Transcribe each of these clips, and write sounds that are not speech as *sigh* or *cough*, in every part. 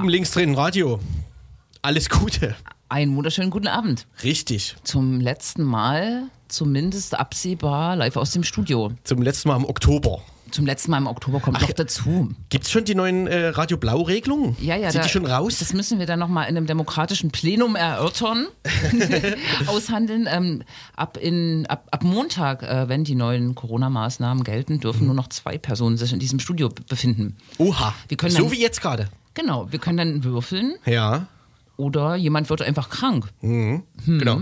Zum linksdrehenden Radio. Alles Gute. Einen wunderschönen guten Abend. Richtig. Zum letzten Mal, zumindest absehbar, live aus dem Studio. Zum letzten Mal im Oktober. Zum letzten Mal im Oktober kommt Ach, noch dazu. Gibt es schon die neuen äh, Radio Blau-Regelungen? Ja, ja. Sind da, die schon raus? Das müssen wir dann nochmal in einem demokratischen Plenum erörtern, *laughs* *laughs* aushandeln. Ähm, ab, in, ab, ab Montag, äh, wenn die neuen Corona-Maßnahmen gelten, dürfen nur noch zwei Personen sich in diesem Studio befinden. Oha. Wir können so wie jetzt gerade. Genau, wir können dann würfeln Ja. oder jemand wird einfach krank. Mhm. Hm. Genau.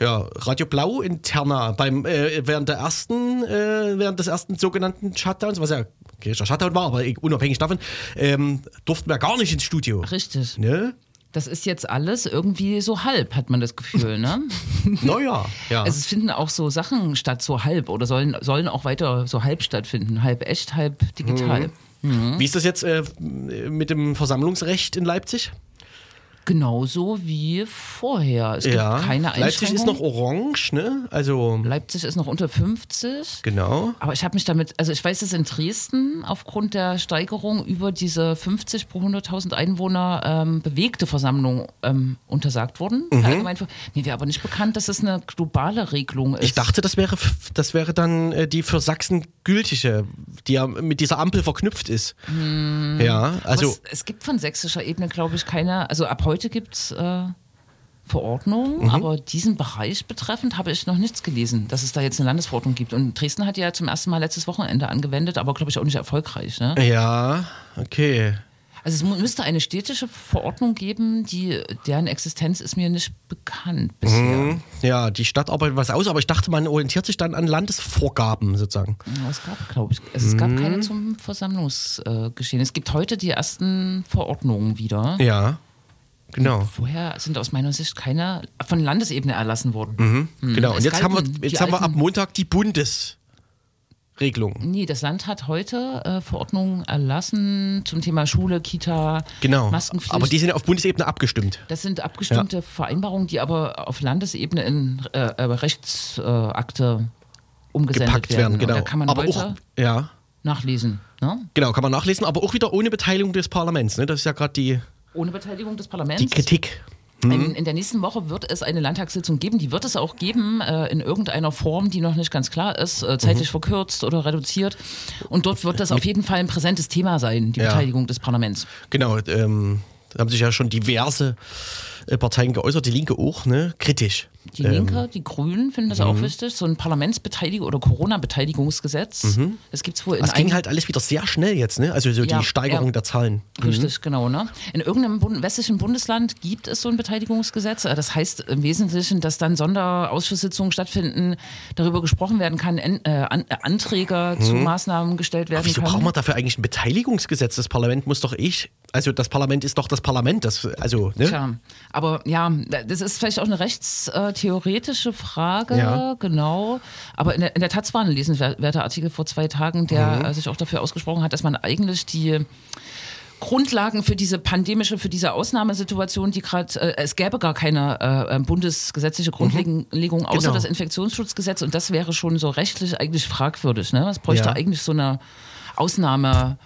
Ja, Radio Blau interna beim äh, während der ersten äh, während des ersten sogenannten Shutdowns, was ja okay, Shutdown war, aber unabhängig davon, ähm, durften wir gar nicht ins Studio. Richtig. Ne? Das ist jetzt alles irgendwie so halb, hat man das Gefühl, ne? *laughs* Naja, ja. Also es finden auch so Sachen statt, so halb oder sollen, sollen auch weiter so halb stattfinden. Halb echt, halb digital. Wie ist das jetzt äh, mit dem Versammlungsrecht in Leipzig? Genauso wie vorher. Es gibt keine Einschränkungen. Leipzig ist noch orange, ne? Also Leipzig ist noch unter 50. genau. Aber ich habe mich damit, also ich weiß, dass in Dresden aufgrund der Steigerung über diese 50 pro 100.000 Einwohner ähm, bewegte Versammlung ähm, untersagt wurden. Mhm. Allgemein, mir wäre aber nicht bekannt, dass es eine globale Regelung ist. Ich dachte, das wäre das wäre dann äh, die für Sachsen gültige, die ja mit dieser Ampel verknüpft ist. Ja, Aber also es, es gibt von sächsischer Ebene, glaube ich, keine, also ab heute gibt es äh, Verordnungen, Mhm. aber diesen Bereich betreffend habe ich noch nichts gelesen, dass es da jetzt eine Landesverordnung gibt. Und Dresden hat ja zum ersten Mal letztes Wochenende angewendet, aber glaube ich auch nicht erfolgreich. Ne? ja, okay. Also es müsste eine städtische Verordnung geben, die, deren Existenz ist mir nicht bekannt bisher. Mhm. Ja, die Stadt arbeitet was aus, aber ich dachte, man orientiert sich dann an Landesvorgaben sozusagen. Ja, Es gab, glaube ich, es gab keine zum Versammlungsgeschehen. Es gibt heute die ersten Verordnungen wieder. Ja, genau. Vorher sind aus meiner Sicht keine von Landesebene erlassen worden. Mhm, genau. Und Es jetzt haben wir, jetzt haben wir ab Montag die Bundesregelung. Nee, das Land hat heute äh, Verordnungen erlassen zum Thema Schule, Kita, Genau. Maskenpflicht. Aber die sind ja auf Bundesebene abgestimmt. das sind abgestimmte Vereinbarungen, die aber auf Landesebene in äh, äh, Rechtsakte umgesendet Gepackt werden, Und genau. Da kann man aber heute auch, ja, nachlesen. Ne? genau, kann man nachlesen, aber auch wieder ohne Beteiligung des Parlaments. Ne? Das ist ja gerade die, Ohne Beteiligung des Parlaments. die Kritik. In, in der nächsten Woche wird es eine Landtagssitzung geben. Die wird es auch geben, äh, in irgendeiner Form, die noch nicht ganz klar ist, äh, Mhm. zeitlich verkürzt oder reduziert. Und dort wird das auf jeden Fall ein präsentes Thema sein, die Ja. Beteiligung des Parlaments. Genau, ähm, da haben sich ja schon diverse Parteien geäußert, die Linke auch, ne? kritisch. Die Ähm, Linke, die Grünen finden das auch wichtig. So ein Parlamentsbeteiligung oder Corona-Beteiligungsgesetz. Gibt es wohl in Das ging halt alles wieder sehr schnell jetzt, ne? Also so Ja, die Steigerung ja. der Zahlen. Richtig, genau. Ne? In irgendeinem Bund westlichen Bundesland gibt es so ein Beteiligungsgesetz. Äh, Das heißt im Wesentlichen, dass dann Sonderausschusssitzungen stattfinden, darüber gesprochen werden kann, äh, an, äh, Anträge zu Maßnahmen gestellt werden Mhm. Wieso können. braucht man dafür eigentlich ein Beteiligungsgesetz? Das Parlament muss doch ich, also das Parlament ist doch das Parlament, das, also, ne? Tja, aber ja, das ist vielleicht auch eine rechtstheoretische Frage, Ja. genau. Aber in der, in der Taz war ein lesenswerter Artikel vor zwei Tagen, der äh, sich auch dafür ausgesprochen hat, dass man eigentlich die Grundlagen für diese pandemische, für diese Ausnahmesituation, die gerade, äh, es gäbe gar keine äh, äh, bundesgesetzliche Grundlegung außer Genau. das Infektionsschutzgesetz und das wäre schon so rechtlich eigentlich fragwürdig. Ne? Es bräuchte Ja. eigentlich so eine Ausnahme.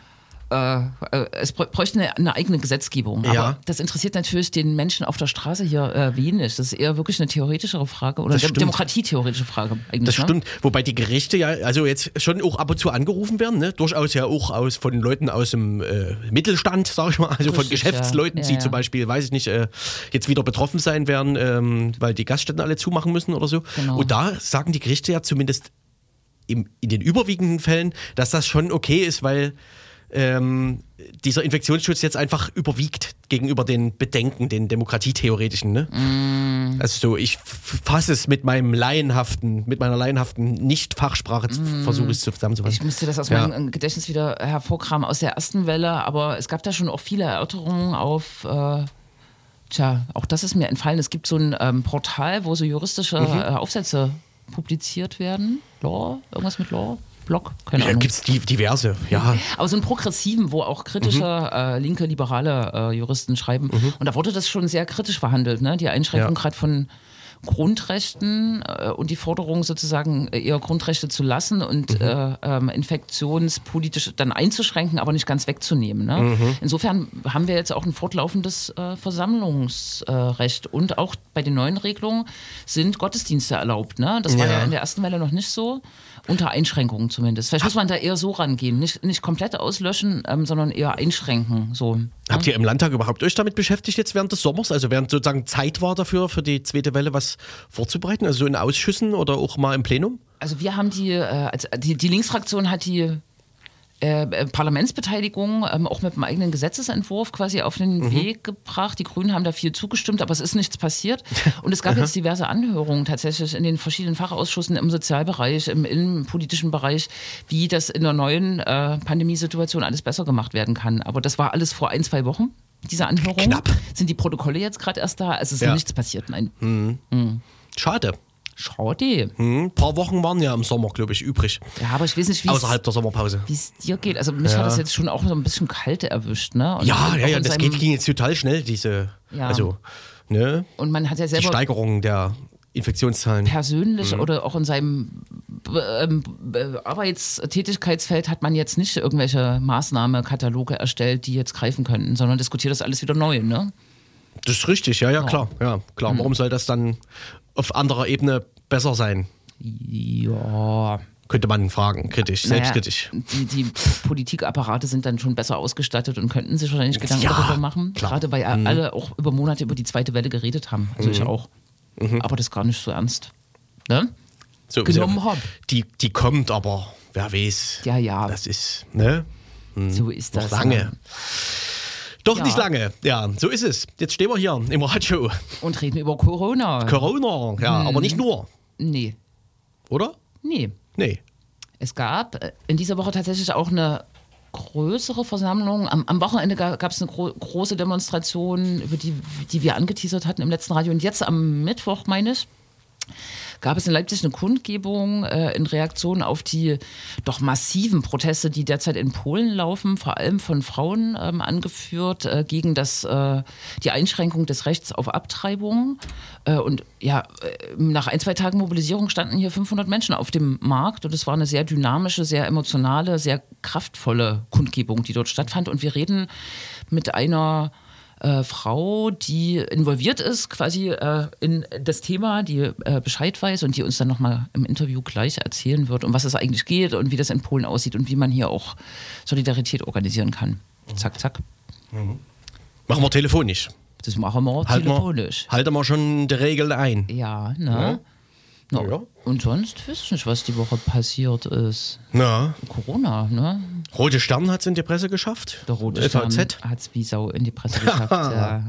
Äh, äh, es brä- bräuchte eine, eine eigene Gesetzgebung. Aber Ja. das interessiert natürlich den Menschen auf der Straße hier äh, wenig. Das ist eher wirklich eine theoretischere Frage oder eine demokratietheoretische Frage eigentlich. Das ne? stimmt. Wobei die Gerichte ja also jetzt schon auch ab und zu angerufen werden, ne? durchaus ja auch aus von Leuten aus dem äh, Mittelstand, sag ich mal, also von Richtig, Geschäftsleuten, ja. Ja, die zum Beispiel, weiß ich nicht, äh, jetzt wieder betroffen sein werden, ähm, weil die Gaststätten alle zumachen müssen oder so. Genau. Und da sagen die Gerichte ja zumindest im, in den überwiegenden Fällen, dass das schon okay ist, weil ähm, dieser Infektionsschutz jetzt einfach überwiegt gegenüber den Bedenken, den demokratietheoretischen. Ne? Mm. Also so, ich fasse es mit meinem laienhaften, mit meiner laienhaften Nicht-Fachsprache, versuche ich es zusammenzufassen. Mm. Ich müsste das aus Ja. meinem Gedächtnis wieder hervorkramen aus der ersten Welle, aber es gab da schon auch viele Erörterungen auf. Äh, Tja, auch das ist mir entfallen. Es gibt so ein ähm, Portal, wo so juristische Mhm. äh, Aufsätze publiziert werden. Law? Irgendwas mit Law? Blog? Keine Ja, Ahnung. gibt es diverse, ja. Aber so einen progressiven, wo auch kritische, äh, linke, liberale äh, Juristen schreiben. Und da wurde das schon sehr kritisch verhandelt, ne? Die Einschränkung Ja. gerade von Grundrechten äh, und die Forderung sozusagen eher Grundrechte zu lassen und mhm. äh, ähm, infektionspolitisch dann einzuschränken, aber nicht ganz wegzunehmen. Ne? Mhm. Insofern haben wir jetzt auch ein fortlaufendes äh, Versammlungsrecht und auch bei den neuen Regelungen sind Gottesdienste erlaubt. Ne? Das war ja. ja in der ersten Welle noch nicht so. Unter Einschränkungen zumindest. Vielleicht muss man da eher so rangehen. Nicht, nicht komplett auslöschen, ähm, sondern eher einschränken. So. Habt ihr im Landtag überhaupt euch damit beschäftigt jetzt während des Sommers? Also während sozusagen Zeit war dafür, für die zweite Welle was vorzubereiten? Also so in Ausschüssen oder auch mal im Plenum? Also wir haben die, äh, also die, die Linksfraktion hat die äh, äh, Parlamentsbeteiligung ähm, auch mit einem eigenen Gesetzesentwurf quasi auf den mhm. Weg gebracht. Die Grünen haben da viel zugestimmt, aber es ist nichts passiert. Und es gab jetzt diverse Anhörungen tatsächlich in den verschiedenen Fachausschüssen im Sozialbereich, im innenpolitischen Bereich, wie das in der neuen äh, Pandemiesituation alles besser gemacht werden kann. Aber das war alles vor ein, zwei Wochen diese Anhörung. Knapp. Sind die Protokolle jetzt gerade erst da? Es ist ja. nichts passiert, nein. Mhm. Mhm. Schade. Schade. Hm, ein paar Wochen waren ja im Sommer, glaube ich, übrig. Ja, aber ich weiß nicht, wie Außerhalb der Sommerpause. Wie es dir geht. Also mich ja. hat das jetzt schon auch so ein bisschen kalt erwischt, ne? Und ja, ja, ja, das geht, ging jetzt total schnell, diese. Ja. Also, ne? Und man hat ja selber. Die Steigerung der Infektionszahlen. Persönlich mhm. oder auch in seinem ähm, Arbeitstätigkeitsfeld hat man jetzt nicht irgendwelche Maßnahmekataloge erstellt, die jetzt greifen könnten, sondern diskutiert das alles wieder neu, ne? Das ist richtig, ja, ja, klar. Ja, klar. Mhm. Warum soll das dann auf anderer Ebene besser sein? Ja. Könnte man fragen, kritisch, naja, selbstkritisch. Die, die Politikapparate sind dann schon besser ausgestattet und könnten sich wahrscheinlich Gedanken ja, darüber machen. Klar. Gerade weil mhm. alle auch über Monate über die zweite Welle geredet haben. Also mhm. ich auch. Mhm. Aber das gar nicht so ernst. Ne? So, Genommen habe. Die, die kommt aber, wer weiß. Ja, ja. Das ist, ne? Hm. So ist das. Noch lange. Ja. Doch ja. nicht lange. Ja, so ist es. Jetzt stehen wir hier im Radio. Und reden über Corona. Corona, ja, hm. aber nicht nur. Nee. Oder? Nee. Nee. Es gab äh, in dieser Woche tatsächlich auch eine größere Versammlung. Am, am Wochenende gab es eine gro große Demonstration, über die, die wir angeteasert hatten im letzten Radio. Und jetzt am Mittwoch, meine ich, gab es in Leipzig eine Kundgebung äh, in Reaktion auf die doch massiven Proteste, die derzeit in Polen laufen, vor allem von Frauen ähm, angeführt, äh, gegen das, äh, die Einschränkung des Rechts auf Abtreibung. Äh, und ja, äh, nach ein, zwei Tagen Mobilisierung standen hier 500 Menschen auf dem Markt und es war eine sehr dynamische, sehr emotionale, sehr kraftvolle Kundgebung, die dort stattfand. Und wir reden mit einer äh, Frau, die involviert ist quasi äh, in das Thema, die äh, Bescheid weiß und die uns dann nochmal im Interview gleich erzählen wird, um was es eigentlich geht und wie das in Polen aussieht und wie man hier auch Solidarität organisieren kann. Zack, zack. Mhm. Machen wir telefonisch. Das machen wir halten telefonisch. Halten wir schon die Regeln ein. Ja, ne? Ja. No. Ja. Und sonst wüsste ich nicht, was die Woche passiert ist. Na. Corona, ne? Rote Stern hat es in die Presse geschafft. Der Rote Stern hat es wie Sau in die Presse geschafft. *laughs* ja.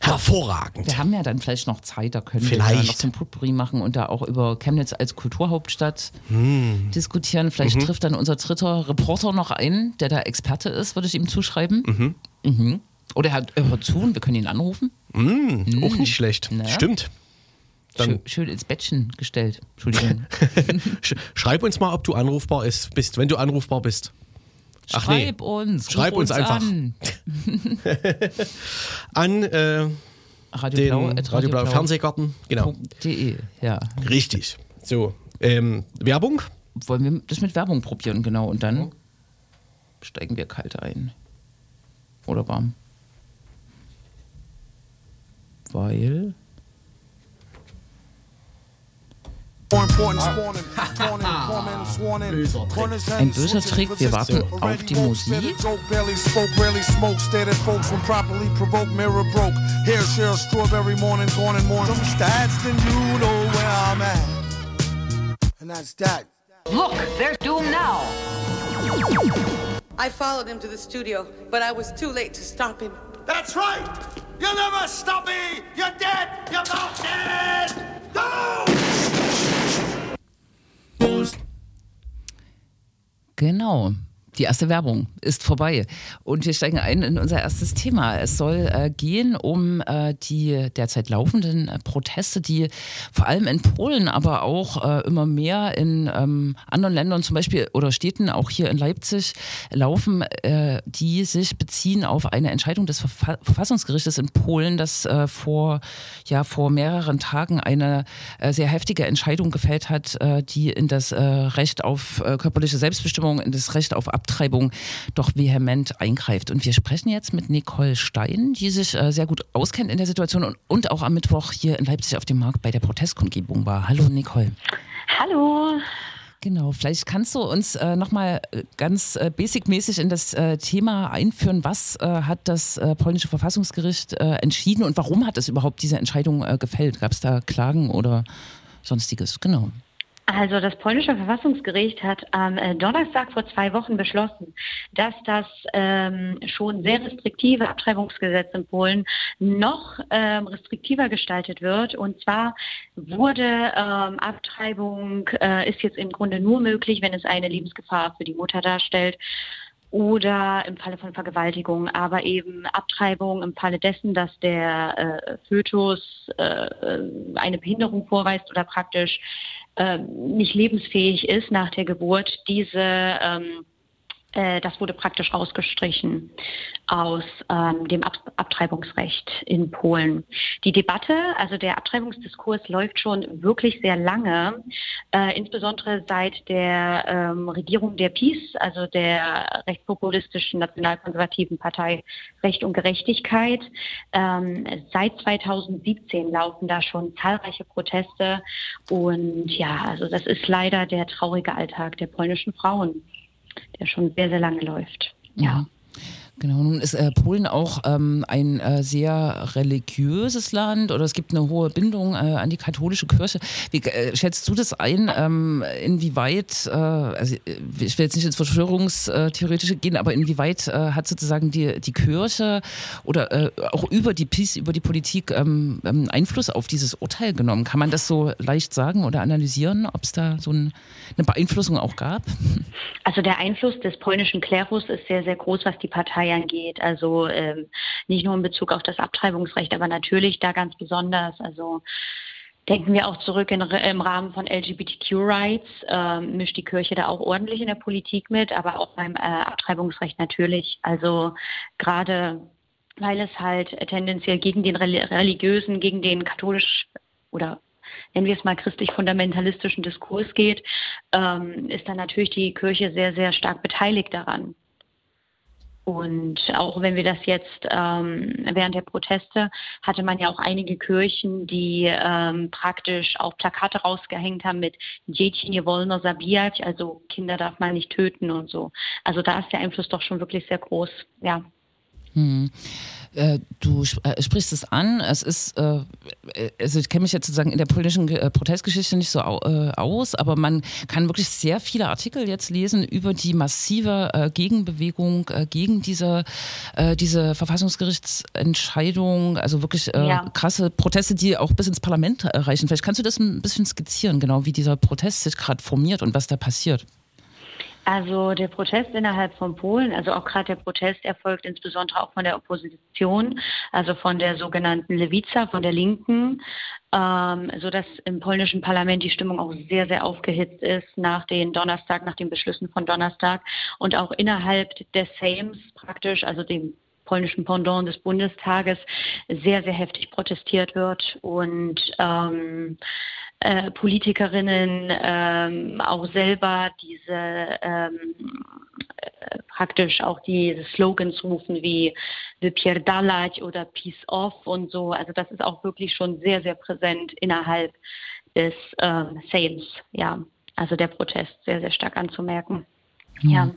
Hervorragend. Wir haben ja dann vielleicht noch Zeit, da können vielleicht. wir noch zum Potpourri machen und da auch über Chemnitz als Kulturhauptstadt hm. diskutieren. Vielleicht mhm. trifft dann unser dritter Reporter noch ein, der da Experte ist, würde ich ihm zuschreiben. Mhm. Mhm. Oder er, er, hört zu und wir können ihn anrufen. Mhm. Auch nicht schlecht. Naja. Stimmt. Schön, schön, ins Bettchen gestellt. Entschuldigung. *laughs* Schreib uns mal, ob du anrufbar bist, wenn du anrufbar bist. Ach, Schreib nee. uns. Schreib uns, uns, einfach. An, *laughs* an äh, Radio den Blau, Radio, Radio Blau Fernsehgarten. Genau. .de, ja. Richtig. So, ähm, Werbung? Wollen wir das mit Werbung probieren, genau. Und dann steigen wir kalt ein. Oder warm. Weil Ein böser Trick, wir warten auf die Musik. Look, there's Doom now. I followed him to the studio, but I was too late to stop him. That's right! You'll never stop me! You're dead! You're not dead! Go! Genau. Die erste Werbung ist vorbei und wir steigen ein in unser erstes Thema. Es soll äh, gehen um äh, die derzeit laufenden äh, Proteste, die vor allem in Polen, aber auch äh, immer mehr in ähm, anderen Ländern, zum Beispiel oder Städten, auch hier in Leipzig, laufen, äh, die sich beziehen auf eine Entscheidung des Verfa Verfassungsgerichtes in Polen, das äh, vor, ja, vor mehreren Tagen eine sehr heftige Entscheidung gefällt hat, die in das Recht auf körperliche Selbstbestimmung, in das Recht auf Ab Abtreibung doch vehement eingreift. Und wir sprechen jetzt mit Nicole Stein, die sich äh, sehr gut auskennt in der Situation und, und auch am Mittwoch hier in Leipzig auf dem Markt bei der Protestkundgebung war. Hallo Nicole. Hallo. Genau, vielleicht kannst du uns äh, nochmal äh, ganz äh, basic-mäßig in das äh, Thema einführen. Was äh, hat das äh, polnische Verfassungsgericht äh, entschieden und warum hat es überhaupt diese Entscheidung gefällt? Gab es da Klagen oder sonstiges? Genau. Also das polnische Verfassungsgericht hat am äh, Donnerstag vor zwei Wochen beschlossen, dass das ähm, schon sehr restriktive Abtreibungsgesetz in Polen noch ähm, restriktiver gestaltet wird. Und zwar wurde ähm, Abtreibung äh, ist jetzt im Grunde nur möglich, wenn es eine Lebensgefahr für die Mutter darstellt oder im Falle von Vergewaltigung, aber eben Abtreibung im Falle dessen, dass der äh, Fötus äh, eine Behinderung vorweist oder praktisch nicht lebensfähig ist nach der Geburt, diese ähm, äh, das wurde praktisch rausgestrichen aus ähm, dem Ab Abtreibungsrecht in Polen. Die Debatte, also der Abtreibungsdiskurs läuft schon wirklich sehr lange, äh, insbesondere seit der ähm, Regierung der PiS, also der rechtspopulistischen nationalkonservativen Partei Recht und Gerechtigkeit. Ähm, seit 2017 laufen da schon zahlreiche Proteste und ja, also das ist leider der traurige Alltag der polnischen Frauen der schon sehr, sehr lange läuft. Ja. Genau, nun ist äh, Polen auch ähm, ein äh, sehr religiöses Land oder es gibt eine hohe Bindung äh, an die katholische Kirche. Wie äh, schätzt du das ein, ähm, inwieweit, äh, also äh, ich will jetzt nicht ins Verschwörungstheoretische gehen, aber inwieweit hat sozusagen die, die Kirche oder auch über die Peace, über die Politik ähm, ähm, Einfluss auf dieses Urteil genommen? Kann man das so leicht sagen oder analysieren, ob es da so ein, eine Beeinflussung auch gab? Also der Einfluss des polnischen Klerus ist sehr, sehr groß, was die Partei Feiern geht. Also ähm, nicht nur in Bezug auf das Abtreibungsrecht, aber natürlich da ganz besonders. Also Denken wir auch zurück in, im Rahmen von LGBTQ-Rights, ähm, mischt die Kirche da auch ordentlich in der Politik mit, aber auch beim äh, Abtreibungsrecht natürlich. Also gerade weil es halt tendenziell gegen den religiösen, gegen den katholisch oder nennen wir es mal christlich-fundamentalistischen Diskurs geht, ähm, ist dann natürlich die Kirche sehr, sehr stark beteiligt daran. Und auch wenn wir das jetzt ähm, während der Proteste hatte man ja auch einige Kirchen, die ähm, praktisch auch Plakate rausgehängt haben mit Dzieci nie wolno zabijać, also Kinder darf man nicht töten und so. Also da ist der Einfluss doch schon wirklich sehr groß, ja. Hm. Äh, du äh, sprichst es an. Es ist, äh, also ich kenne mich jetzt sozusagen in der politischen Protestgeschichte nicht so aus, aber man kann wirklich sehr viele Artikel jetzt lesen über die massive Gegenbewegung gegen diese, diese Verfassungsgerichtsentscheidung. Also wirklich ja. krasse Proteste, die auch bis ins Parlament reichen. Vielleicht kannst du das ein bisschen skizzieren, genau wie dieser Protest sich gerade formiert und was da passiert. Also der Protest innerhalb von Polen, also auch gerade der Protest erfolgt insbesondere auch von der Opposition, also von der sogenannten Lewica, von der Linken, ähm, so dass im polnischen Parlament die Stimmung auch sehr, sehr aufgehitzt ist nach den Donnerstag, nach den Beschlüssen von Donnerstag und auch innerhalb des Sejms praktisch, also dem polnischen Pendant des Bundestages, sehr, sehr heftig protestiert wird und ähm, äh, Politikerinnen ähm, auch selber diese ähm, äh, praktisch auch diese Slogans rufen wie Wypierdalać oder Peace Off und so. Also das ist auch wirklich schon sehr, sehr präsent innerhalb des ähm, Sejms, ja. Also der Protest sehr, sehr stark anzumerken. Mhm. Ja.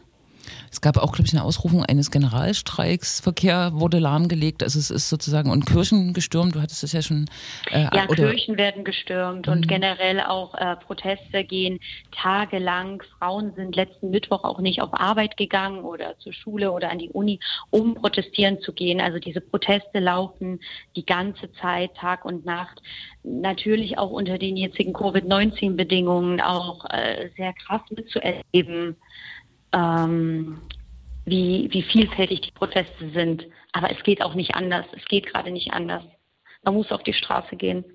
Es gab auch, glaube ich, eine Ausrufung eines Generalstreiks. Verkehr wurde lahmgelegt. Also es ist sozusagen und Kirchen gestürmt. Du hattest es ja schon. Äh, ja, Kirchen werden gestürmt mhm. und generell auch äh, Proteste gehen tagelang. Frauen sind letzten Mittwoch auch nicht auf Arbeit gegangen oder zur Schule oder an die Uni, um protestieren zu gehen. Also diese Proteste laufen die ganze Zeit, Tag und Nacht. Natürlich auch unter den jetzigen Covid-19-Bedingungen auch äh, sehr krass mitzuerleben. Ähm, wie, wie vielfältig die Proteste sind. Aber es geht auch nicht anders. Es geht gerade nicht anders. Man muss auf die Straße gehen.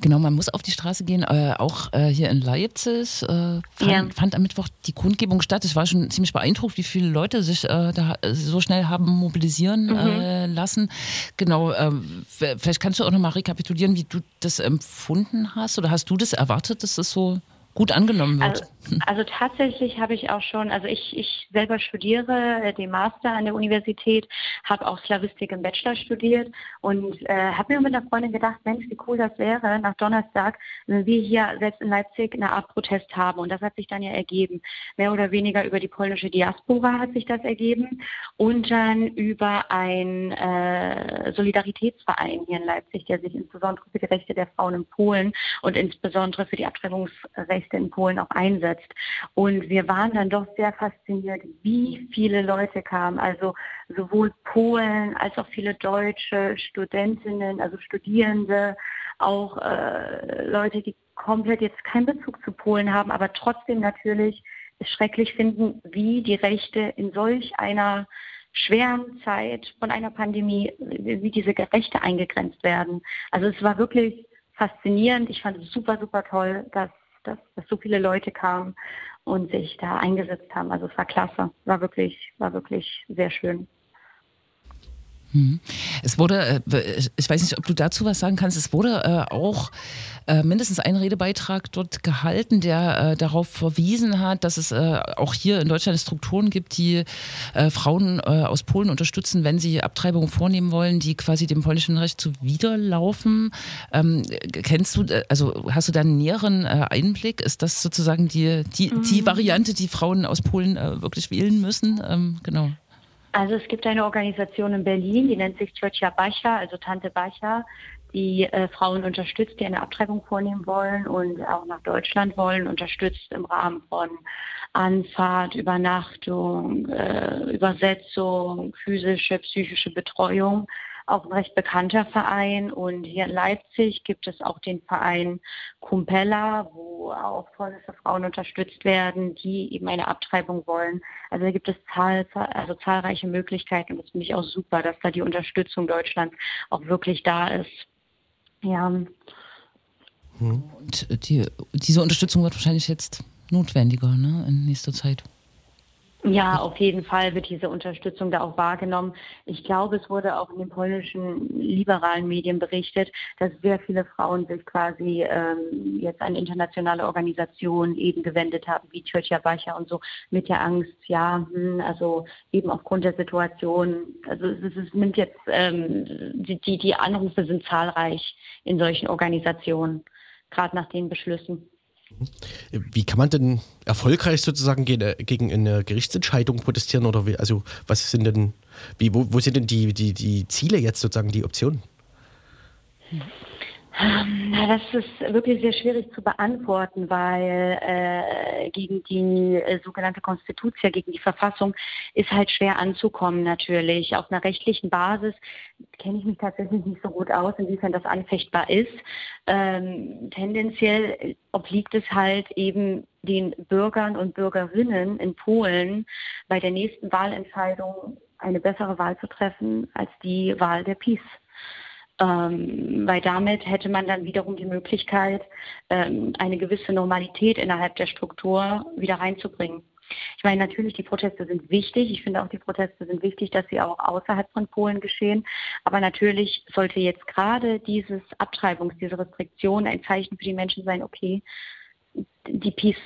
Genau, man muss auf die Straße gehen. Äh, auch äh, hier in Leipzig äh, fand, ja. fand, am Mittwoch die Kundgebung statt. Ich war schon ziemlich beeindruckt, wie viele Leute sich äh, da so schnell haben mobilisieren mhm. Äh, lassen. Genau, ähm, vielleicht kannst du auch nochmal rekapitulieren, wie du das empfunden hast oder hast du das erwartet, dass das so gut angenommen wird. Also, also tatsächlich habe ich auch schon, also ich, ich selber studiere äh, den Master an der Universität, habe auch Slavistik im Bachelor studiert und äh, habe mir mit einer Freundin gedacht, Mensch, wie cool das wäre nach Donnerstag, wenn wir hier selbst in Leipzig eine Art Protest haben. Und das hat sich dann ja ergeben. Mehr oder weniger über die polnische Diaspora hat sich das ergeben und dann über einen äh, Solidaritätsverein hier in Leipzig, der sich insbesondere für die Rechte der Frauen in Polen und insbesondere für die Abtreibungsrechte in Polen auch einsetzt umgesetzt. Und wir waren dann doch sehr fasziniert, wie viele Leute kamen. Also sowohl Polen als auch viele deutsche Studentinnen, also Studierende, auch äh, Leute, die komplett jetzt keinen Bezug zu Polen haben, aber trotzdem natürlich es schrecklich finden, wie die Rechte in solch einer schweren Zeit von einer Pandemie, wie diese Rechte eingegrenzt werden. Also es war wirklich faszinierend. Ich fand es super, super toll, dass dass, dass so viele Leute kamen und sich da eingesetzt haben. Also es war klasse, war wirklich, war wirklich sehr schön. Mhm. Es wurde, äh, ich weiß nicht, ob du dazu was sagen kannst, es wurde äh, auch äh, mindestens ein Redebeitrag dort gehalten, der darauf verwiesen hat, dass es auch hier in Deutschland Strukturen gibt, die Frauen aus Polen unterstützen, wenn sie Abtreibungen vornehmen wollen, die quasi dem polnischen Recht zuwiderlaufen. Ähm, kennst du, also hast du da einen näheren Einblick? Ist das sozusagen die, die, die mhm. Variante, die Frauen aus Polen wirklich wählen müssen? Ähm, genau. Also es gibt eine Organisation in Berlin, die nennt sich Tjotja Bacha, also Tante Bacha, die äh, Frauen unterstützt, die eine Abtreibung vornehmen wollen und auch nach Deutschland wollen, unterstützt im Rahmen von Anfahrt, Übernachtung, äh, Übersetzung, physische, psychische Betreuung auch ein recht bekannter Verein. Und hier in Leipzig gibt es auch den Verein Kumpella, wo auch polnische Frauen unterstützt werden, die eben eine Abtreibung wollen. Also da gibt es zahl, also zahlreiche Möglichkeiten und das finde ich auch super, dass da die Unterstützung Deutschlands auch wirklich da ist. Ja. Und die, diese Unterstützung wird wahrscheinlich jetzt notwendiger ne, in nächster Zeit. Ja, auf jeden Fall wird diese Unterstützung da auch wahrgenommen. Ich glaube, es wurde auch in den polnischen liberalen Medien berichtet, dass sehr viele Frauen sich quasi ähm, jetzt an internationale Organisationen eben gewendet haben, wie Tjotja Bacha und so, mit der Angst, ja, hm, also eben aufgrund der Situation. Also es, es nimmt jetzt, ähm, die, die Anrufe sind zahlreich in solchen Organisationen, gerade nach den Beschlüssen. Wie kann man denn erfolgreich sozusagen gegen eine Gerichtsentscheidung protestieren oder wie, also was sind denn, wie, wo, wo sind denn die, die, die Ziele jetzt sozusagen, die Optionen? Ähm, das ist wirklich sehr schwierig zu beantworten, weil äh, gegen die äh, sogenannte Konstitution, gegen die Verfassung, ist halt schwer anzukommen natürlich. Auf einer rechtlichen Basis kenne ich mich tatsächlich nicht so gut aus, inwiefern das anfechtbar ist. Ähm, tendenziell obliegt es halt eben den Bürgern und Bürgerinnen in Polen bei der nächsten Wahlentscheidung eine bessere Wahl zu treffen als die Wahl der PiS. Ähm, weil damit hätte man dann wiederum die Möglichkeit, ähm, eine gewisse Normalität innerhalb der Struktur wieder reinzubringen. Ich meine, natürlich, die Proteste sind wichtig. Ich finde auch, die Proteste sind wichtig, dass sie auch außerhalb von Polen geschehen. Aber natürlich sollte jetzt gerade dieses Abtreibungs-, diese Restriktion ein Zeichen für die Menschen sein, okay, die Peace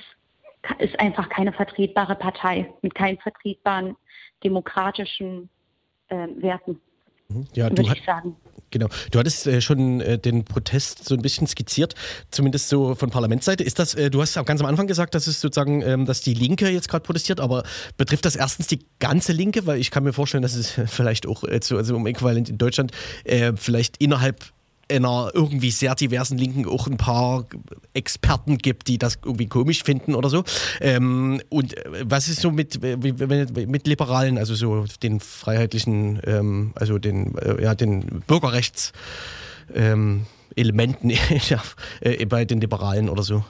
ist einfach keine vertretbare Partei mit keinen vertretbaren demokratischen äh, Werten. Mhm. Ja, würde ich sagen. Genau. Du hattest äh, schon äh, den Protest so ein bisschen skizziert, zumindest so von Parlamentsseite. Ist das, äh, du hast ganz am Anfang gesagt, dass es sozusagen, ähm, dass die Linke jetzt gerade protestiert, aber betrifft das erstens die ganze Linke? Weil ich kann mir vorstellen, dass es *laughs* vielleicht auch, zu, also um Äquivalent in Deutschland, äh, vielleicht innerhalb einer irgendwie sehr diversen Linken auch ein paar Experten gibt, die das irgendwie komisch finden oder so. Ähm, und äh, was ist so mit, mit Liberalen, also so den freiheitlichen, ähm, also den, äh, ja, den Bürgerrechts ähm, *laughs* äh, bei den Liberalen oder so?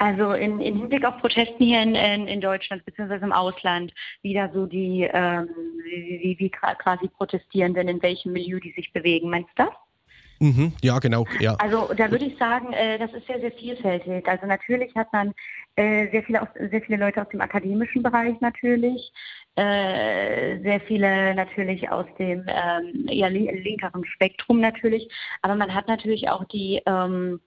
Also in, in Hinblick auf Protesten hier in, in, in Deutschland bzw. im Ausland, wie da so die, ähm, wie, wie quasi Protestierenden, in welchem Milieu die sich bewegen. Meinst du das? Mhm, ja, genau. Ja. Also da würde ich sagen, äh, das ist sehr, sehr vielfältig. Also natürlich hat man äh, sehr, viele aus, sehr viele Leute aus dem akademischen Bereich natürlich, äh, sehr viele natürlich aus dem ähm, eher linkeren Spektrum natürlich, aber man hat natürlich auch die ähm,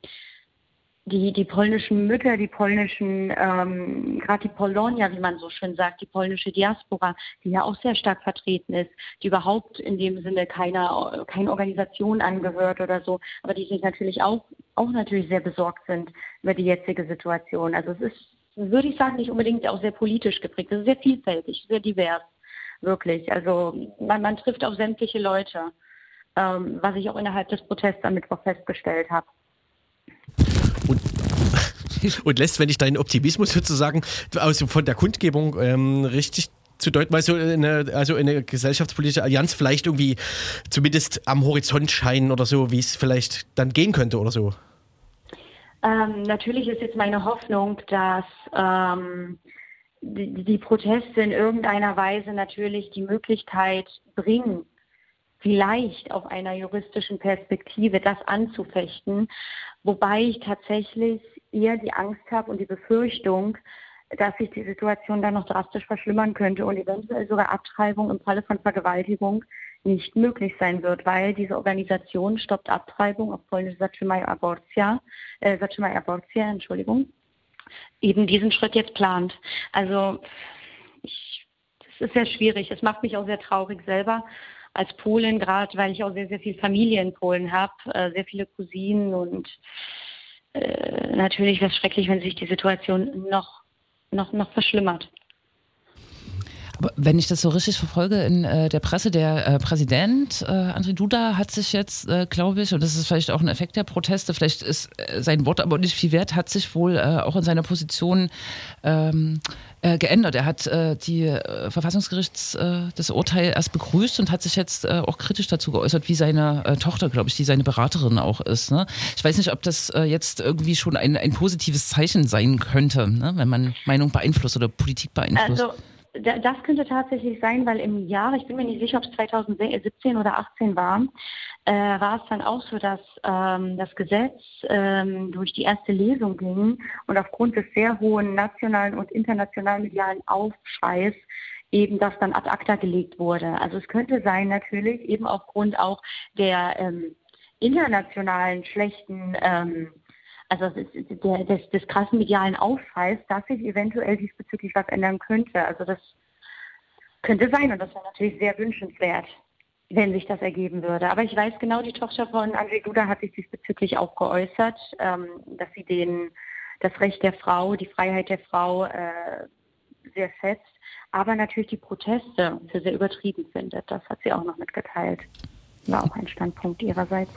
die, die polnischen Mütter, die polnischen, ähm, gerade die Polonia, wie man so schön sagt, die polnische Diaspora, die ja auch sehr stark vertreten ist, die überhaupt in dem Sinne keiner, keine Organisation angehört oder so, aber die sich natürlich auch, auch natürlich sehr besorgt sind über die jetzige Situation. Also es ist, würde ich sagen, nicht unbedingt auch sehr politisch geprägt. Es ist sehr vielfältig, sehr divers, wirklich. Also man, man trifft auf sämtliche Leute, ähm, was ich auch innerhalb des Protests am Mittwoch festgestellt habe *laughs* und lässt, wenn ich deinen Optimismus sozusagen aus, von der Kundgebung ähm, richtig zu deuten, weil so eine, also eine gesellschaftspolitische Allianz vielleicht irgendwie zumindest am Horizont scheinen oder so, wie es vielleicht dann gehen könnte oder so? Ähm, natürlich ist jetzt meine Hoffnung, dass ähm, die, die Proteste in irgendeiner Weise natürlich die Möglichkeit bringen, vielleicht auf einer juristischen Perspektive das anzufechten, wobei ich tatsächlich eher die Angst habe und die Befürchtung, dass sich die Situation dann noch drastisch verschlimmern könnte und eventuell sogar Abtreibung im Falle von Vergewaltigung nicht möglich sein wird, weil diese Organisation stoppt Abtreibung auf Polnisch Zatrzymaj Aborcja, äh, Zatrzymaj Aborcja, Entschuldigung, eben diesen Schritt jetzt plant. Also ich, das ist sehr schwierig. Es macht mich auch sehr traurig selber, als Polin, gerade weil ich auch sehr, sehr viel Familie in Polen habe, äh, sehr viele Cousinen und äh, natürlich wäre es schrecklich, wenn sich die Situation noch, noch, noch verschlimmert. Aber wenn ich das so richtig verfolge in äh, der Presse, der äh, Präsident äh, André Duda hat sich jetzt, äh, glaube ich, und das ist vielleicht auch ein Effekt der Proteste, vielleicht ist äh, sein Wort aber nicht viel wert, hat sich wohl auch in seiner Position ähm, geändert. Er hat die Verfassungsgerichts das Urteil erst begrüßt und hat sich jetzt auch kritisch dazu geäußert, wie seine Tochter, glaube ich, die seine Beraterin auch ist. Ne? Ich weiß nicht, ob das jetzt irgendwie schon ein, ein positives Zeichen sein könnte, ne? wenn man Meinung beeinflusst oder Politik beeinflusst. Also das könnte tatsächlich sein, weil im Jahr, ich bin mir nicht sicher, ob es 2017 oder 2018 war, äh, war es dann auch so, dass ähm, das Gesetz ähm, durch die erste Lesung ging und aufgrund des sehr hohen nationalen und internationalen medialen Aufschreis eben das dann ad acta gelegt wurde. Also es könnte sein natürlich eben aufgrund auch der ähm, internationalen schlechten ähm, also der, des, des krassen medialen Aufschreis, dass sich eventuell diesbezüglich was ändern könnte. Also das könnte sein und das wäre natürlich sehr wünschenswert, wenn sich das ergeben würde. Aber ich weiß genau, die Tochter von Andrzej Duda hat sich diesbezüglich auch geäußert, ähm, dass sie den, das Recht der Frau, die Freiheit der Frau äh, sehr schätzt, aber natürlich die Proteste für sehr übertrieben findet. Das hat sie auch noch mitgeteilt. War auch ein Standpunkt ihrerseits.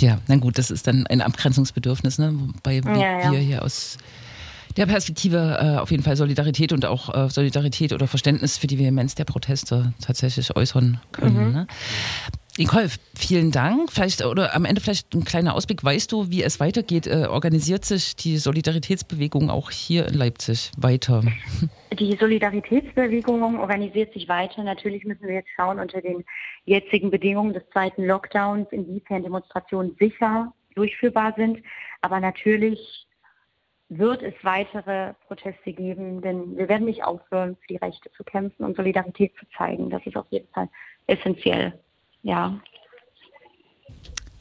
Ja, na gut, das ist dann ein Abgrenzungsbedürfnis, ne? wobei ja, ja. wir hier aus der Perspektive äh, auf jeden Fall Solidarität und auch äh, Solidarität oder Verständnis für die Vehemenz der Proteste tatsächlich äußern können. Mhm. Ne? Nicole, vielen Dank. Vielleicht oder am Ende vielleicht ein kleiner Ausblick. Weißt du, wie es weitergeht? Äh, organisiert sich die Solidaritätsbewegung auch hier in Leipzig weiter? Die Solidaritätsbewegung organisiert sich weiter. Natürlich müssen wir jetzt schauen unter den jetzigen Bedingungen des zweiten Lockdowns, inwiefern Demonstrationen sicher durchführbar sind. Aber natürlich wird es weitere Proteste geben, denn wir werden nicht aufhören, für die Rechte zu kämpfen und Solidarität zu zeigen. Das ist auf jeden Fall essentiell. Ja.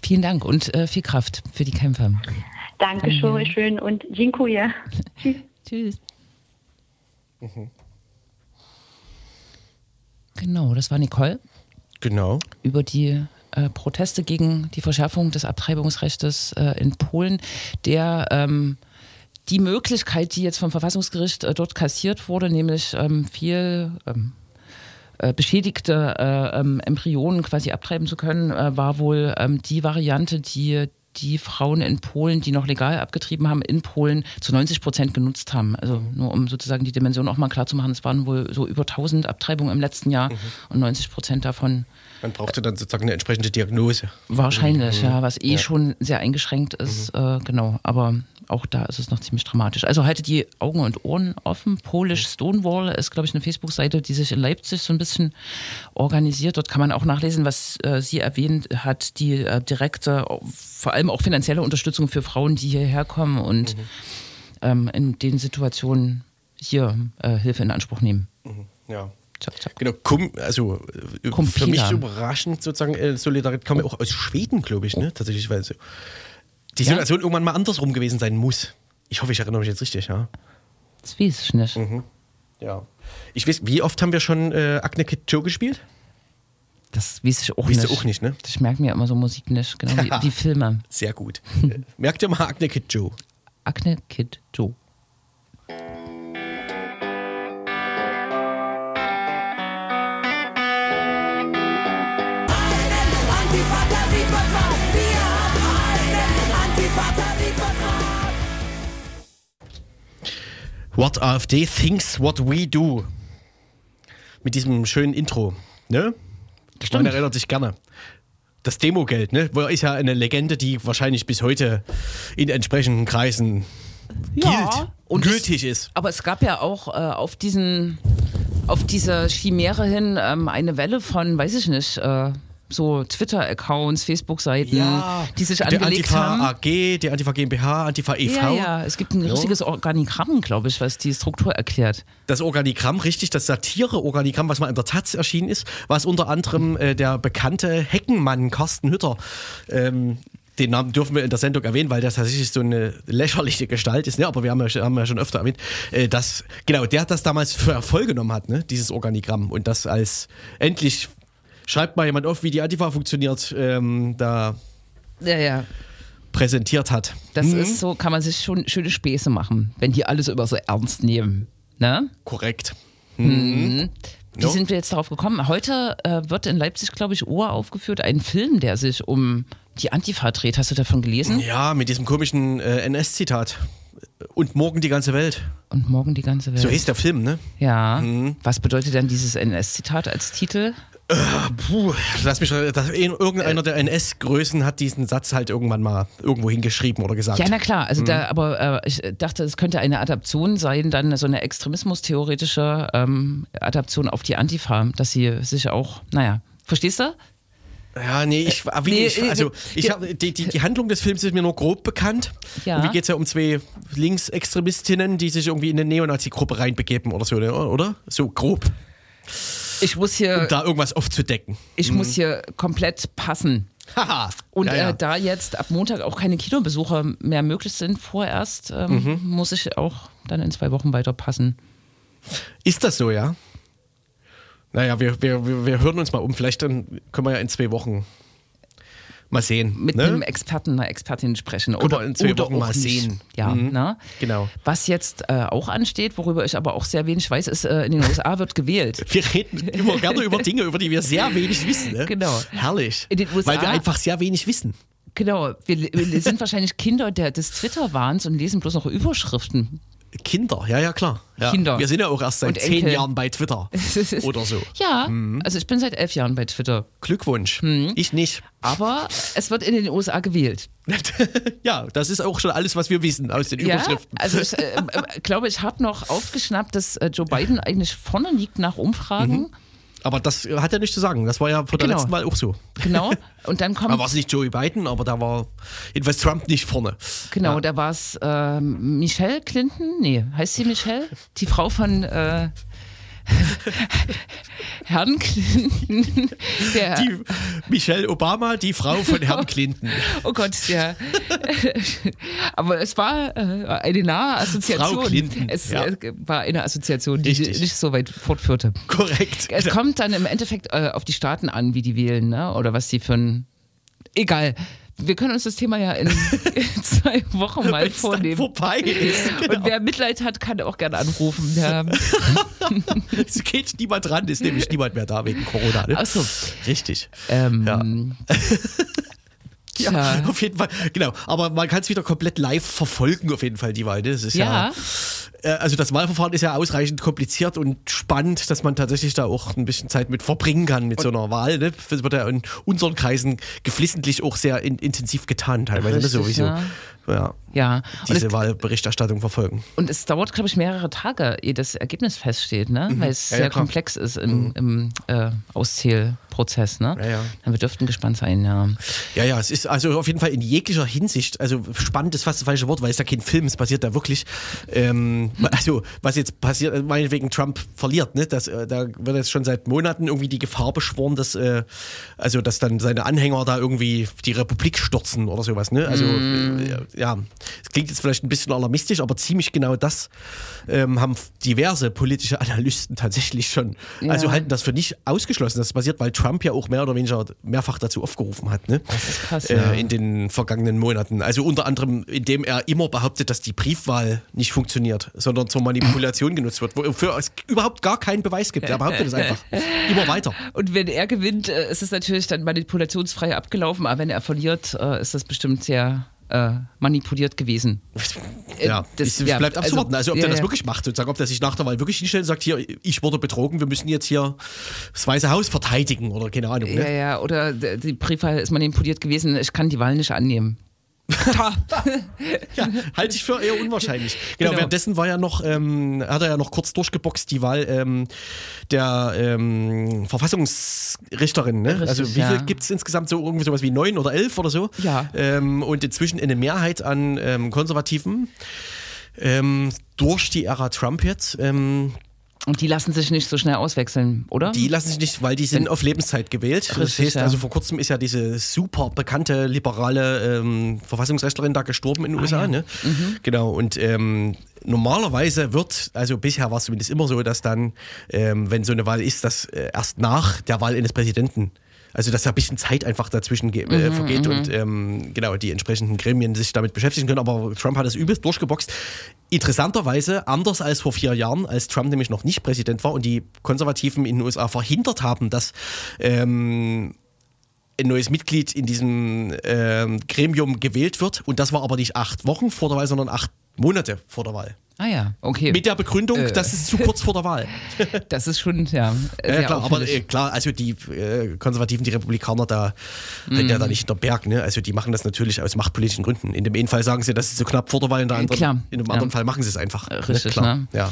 Vielen Dank und äh, viel Kraft für die Kämpfer. Danke schön und dziękuję. *laughs* Tschüss. Mhm. Genau, das war Nicole. Genau. Über die äh, Proteste gegen die Verschärfung des Abtreibungsrechts äh, in Polen, der ähm, die Möglichkeit, die jetzt vom Verfassungsgericht äh, dort kassiert wurde, nämlich ähm, viel ähm, äh, beschädigte äh, ähm, Embryonen quasi abtreiben zu können, äh, war wohl ähm, die Variante, die die Frauen in Polen, die noch legal abgetrieben haben, in Polen zu 90 Prozent genutzt haben. Also nur um sozusagen die Dimension auch mal klar zu machen, es waren wohl so über 1000 Abtreibungen im letzten Jahr und 90 Prozent davon Man brauchte dann sozusagen eine entsprechende Diagnose. wahrscheinlich, ja, was eh schon sehr eingeschränkt ist, äh, genau. Aber auch da ist es noch ziemlich dramatisch. Also haltet die Augen und Ohren offen. Polish Stonewall ist, glaube ich, eine Facebook-Seite, die sich in Leipzig so ein bisschen organisiert. Dort kann man auch nachlesen, was äh, sie erwähnt hat, die äh, direkte, vor allem auch finanzielle Unterstützung für Frauen, die hierher kommen und ähm, in den Situationen hier äh, Hilfe in Anspruch nehmen. Ja. Zack, zack. Genau, Kum, also äh, Kumpila. für mich überraschend sozusagen äh, Solidarität kam ja auch aus Schweden, glaube ich, ne? Tatsächlich, weil so die Ja? Situation irgendwann mal andersrum gewesen sein muss. Ich hoffe, ich erinnere mich jetzt richtig, ja. Das weiß ich nicht. Ja. Ich weiß, wie oft haben wir schon äh, Akne Kid Joe gespielt? Das weiß ich auch Weißt nicht. du auch nicht, ne? Ich merke mir immer so Musik nicht, genau wie, *laughs* wie Filme. Sehr gut. Äh, Merkt ihr mal Akne Kid Joe? Akne Kid Joe. What AfD thinks what we do. Mit diesem schönen Intro, ne? Man erinnert sich gerne. Das Demogeld, ne? War- Ist ja eine Legende, die wahrscheinlich bis heute in entsprechenden Kreisen gilt, und gültig es, ist. Aber es gab ja auch äh, auf diesen, auf diese Chimäre hin ähm, eine Welle von, weiß ich nicht, äh, so Twitter-Accounts, Facebook-Seiten, die sich angelegt Antifa haben. AG, die Antifa GmbH, Antifa e.V. Ja, ja, es gibt ein richtiges Organigramm, glaube ich, was die Struktur erklärt. Das Organigramm, richtig, das Satire-Organigramm, was mal in der Taz erschienen ist, was unter anderem äh, der bekannte Heckenmann Carsten Hütter, ähm, den Namen dürfen wir in der Sendung erwähnen, weil der tatsächlich so eine lächerliche Gestalt ist, ne? aber wir haben ja, schon- haben ja schon öfter erwähnt, äh, dass, genau, der das damals für Erfolg genommen hat, ne? dieses Organigramm und das als endlich schreibt mal jemand auf, wie die Antifa funktioniert, ähm, da Ja, ja. präsentiert hat. Das ist so, kann man sich schon schöne Späße machen, wenn die alles immer so ernst nehmen. Ne? Korrekt. Wie No? sind wir jetzt darauf gekommen? Heute äh, wird in Leipzig, glaube ich, uraufgeführt, ein Film, der sich um die Antifa dreht. Hast du davon gelesen? Ja, mit diesem komischen äh, NS-Zitat. Und morgen die ganze Welt. Und morgen die ganze Welt. So hieß der Film, ne? Ja. Was bedeutet denn dieses NS-Zitat als Titel? Puh, lass mich, das, irgendeiner der NS-Größen hat diesen Satz halt irgendwann mal irgendwo hingeschrieben oder gesagt. Ja, na klar. Also da, aber äh, ich dachte, es könnte eine Adaption sein, dann so eine extremismustheoretische ähm, Adaption auf die Antifa, dass sie sich auch, naja, verstehst du? Ja, nee, ich, ah, wie, nee, ich äh, also ich ja. hab, die, die, die Handlung des Films ist mir nur grob bekannt. Ja. Und wie geht es ja um zwei Linksextremistinnen, die sich irgendwie in eine Neonazi-Gruppe reinbegeben oder so, ne, oder? So grob, Ich muss hier, um da irgendwas aufzudecken. ich muss hier komplett passen. Haha. Und ja, ja. Äh, da jetzt ab Montag auch keine Kinobesucher mehr möglich sind, vorerst, ähm, Mhm. muss ich auch dann in zwei Wochen weiter passen. Ist das so, ja? Naja, wir, wir, wir wir hören uns mal um. Vielleicht dann können wir ja in zwei Wochen mal sehen. Mit ne? einem Experten, einer Expertin sprechen. Können Oder, in zwei oder Wochen mal nicht. sehen. Ja, Mhm. ne? Genau. Was jetzt äh, auch ansteht, worüber ich aber auch sehr wenig weiß, ist, äh, in den USA wird gewählt. Wir reden immer gerne über Dinge, über die wir sehr wenig wissen. Ne? Genau. Herrlich. USA Weil wir einfach sehr wenig wissen. Genau, wir, wir sind wahrscheinlich Kinder der, des Twitter-Wahns und lesen bloß noch Überschriften. Kinder, ja, ja, klar. Ja. Kinder. Wir sind ja auch erst seit Und zehn Enkel. Jahren bei Twitter. *laughs* Oder so. Ja, Mhm. also ich bin seit elf Jahren bei Twitter. Glückwunsch. Mhm. Ich nicht. Aber es wird in den USA gewählt. *laughs* ja, das ist auch schon alles, was wir wissen aus den Ja, Überschriften. also ich äh, *laughs* äh, glaube, ich habe noch aufgeschnappt, dass äh, Joe Biden eigentlich vorne liegt nach Umfragen. Aber das hat ja nichts zu sagen. Das war ja vor der Genau. letzten Wahl auch so. Genau. *laughs* Und dann kommt Da war es nicht Joey Biden, aber da war jedenfalls Trump nicht vorne. Genau, Ja. da war es ähm, Michelle Clinton. Nee, heißt sie Michelle? Die Frau von äh, *laughs* Herrn Clinton. Die Michelle Obama, die Frau von Herrn *laughs* Clinton. oh Gott, ja. *laughs* Aber es war äh, eine nahe Assoziation. Frau Clinton, Es ja. war eine Assoziation, die Richtig. nicht so weit fortführte. Korrekt. Es kommt dann im Endeffekt äh, auf die Staaten an, wie die wählen, ne? oder was die für ein. Egal. Wir können uns das Thema ja in, in *laughs* *laughs* zwei Wochen mal Wenn's vornehmen. vorbei ist. Und wer Mitleid hat, kann auch gerne anrufen. Ja. *laughs* Es geht niemand ran, ist nämlich niemand mehr da wegen Corona. Ne? Achso. Richtig. Ähm, Ja. Ja, Tja. *laughs* auf jeden Fall, genau. Aber man kann es wieder komplett live verfolgen, auf jeden Fall, die Wahl. Das ist ja. Ja. äh, also das Wahlverfahren ist ja ausreichend kompliziert und spannend, dass man tatsächlich da auch ein bisschen Zeit mit verbringen kann mit so einer Wahl. Ne? Das wird ja in unseren Kreisen geflissentlich auch sehr in, intensiv getan, teilweise. ne? Richtig, Sowieso. ja. Ja. Ja, und Diese es, Wahlberichterstattung verfolgen. und es dauert, glaube ich, mehrere Tage, ehe das Ergebnis feststeht, ne? weil es Mhm. Ja, ja, sehr. Mhm. komplex ist im, im äh, Auszählprozess. Ne? Ja, ja. Ja, wir dürften gespannt sein, ja. Ja, ja, es ist also auf jeden Fall in jeglicher Hinsicht, also spannend ist fast das falsche Wort, weil es ja kein Film, es passiert da wirklich. Ähm, also, was jetzt passiert, äh, meinetwegen Trump verliert, ne? Das, äh, da wird jetzt schon seit Monaten irgendwie die Gefahr beschworen, dass, äh, also, dass dann seine Anhänger da irgendwie die Republik stürzen oder sowas, ne? Also, äh, ja, es klingt jetzt vielleicht ein bisschen alarmistisch, aber ziemlich genau das ähm, haben diverse politische Analysten tatsächlich schon, Ja. also halten das für nicht ausgeschlossen, dass es passiert, weil Trump ja auch mehr oder weniger mehrfach dazu aufgerufen hat, ne? Das ist krass, äh, ja. in den vergangenen Monaten. Also unter anderem, indem er immer behauptet, dass die Briefwahl nicht funktioniert, sondern zur Manipulation genutzt wird, wofür es überhaupt gar keinen Beweis gibt. Er behauptet es *laughs* einfach. Immer weiter. Und wenn er gewinnt, äh, ist es natürlich dann manipulationsfrei abgelaufen, aber wenn er verliert, äh, ist das bestimmt sehr äh, manipuliert gewesen. Ja, das- es ja, bleibt also- absurd. Also, ob ja, der das ja. wirklich macht, sozusagen, ob der sich nach der Wahl wirklich hinstellt und sagt, hier, ich wurde betrogen, wir müssen jetzt hier das Weiße Haus verteidigen oder keine Ahnung. Ja, Ne? ja, oder die Briefwahl ist manipuliert gewesen, ich kann die Wahl nicht annehmen. Ja, halte ich für eher unwahrscheinlich. Genau, Genau. währenddessen war ja noch, ähm, hat er ja noch kurz durchgeboxt, die Wahl ähm, der ähm, Verfassungsrichterin. Ne? Richtig, also wie ja. viel gibt es insgesamt so irgendwie sowas wie neun oder elf oder so? Ja. Ähm, und inzwischen eine Mehrheit an ähm, Konservativen. Ähm, durch die Ära Trump jetzt. Ähm, Und die lassen sich nicht so schnell auswechseln, oder? die lassen sich nicht, weil die sind auf Lebenszeit gewählt. Das Richtig, heißt, ja. also vor kurzem ist ja diese super bekannte liberale ähm, Verfassungsrechtlerin da gestorben in den USA. Ah, ja. Ne? Mhm. Genau, und ähm, normalerweise wird, also bisher war es zumindest immer so, dass dann, ähm, wenn so eine Wahl ist, dass äh, erst nach der Wahl eines Präsidenten also dass da ein bisschen Zeit einfach dazwischen ge- Mhm, äh, vergeht und ähm, genau die entsprechenden Gremien sich damit beschäftigen können. Aber Trump hat das übelst durchgeboxt. Interessanterweise anders als vor vier Jahren, als Trump nämlich noch nicht Präsident war und die Konservativen in den USA verhindert haben, dass ähm, ein neues Mitglied in diesem ähm, Gremium gewählt wird. Und das war aber nicht acht Wochen vor der Wahl, sondern acht Monate vor der Wahl. ah ja, okay. Mit der Begründung, Äh. das ist zu kurz vor der Wahl. *laughs* das ist schon, ja. Ja, klar, aber äh, klar, also die äh, Konservativen, die Republikaner, da halten ja da nicht hinter Berg, ne? Also die machen das natürlich aus machtpolitischen Gründen. In dem einen Fall sagen sie, das ist so knapp vor der Wahl, in, der Äh, anderen, klar, in dem ja. anderen Fall machen sie es einfach. Äh, richtig, klar. ne? Ja.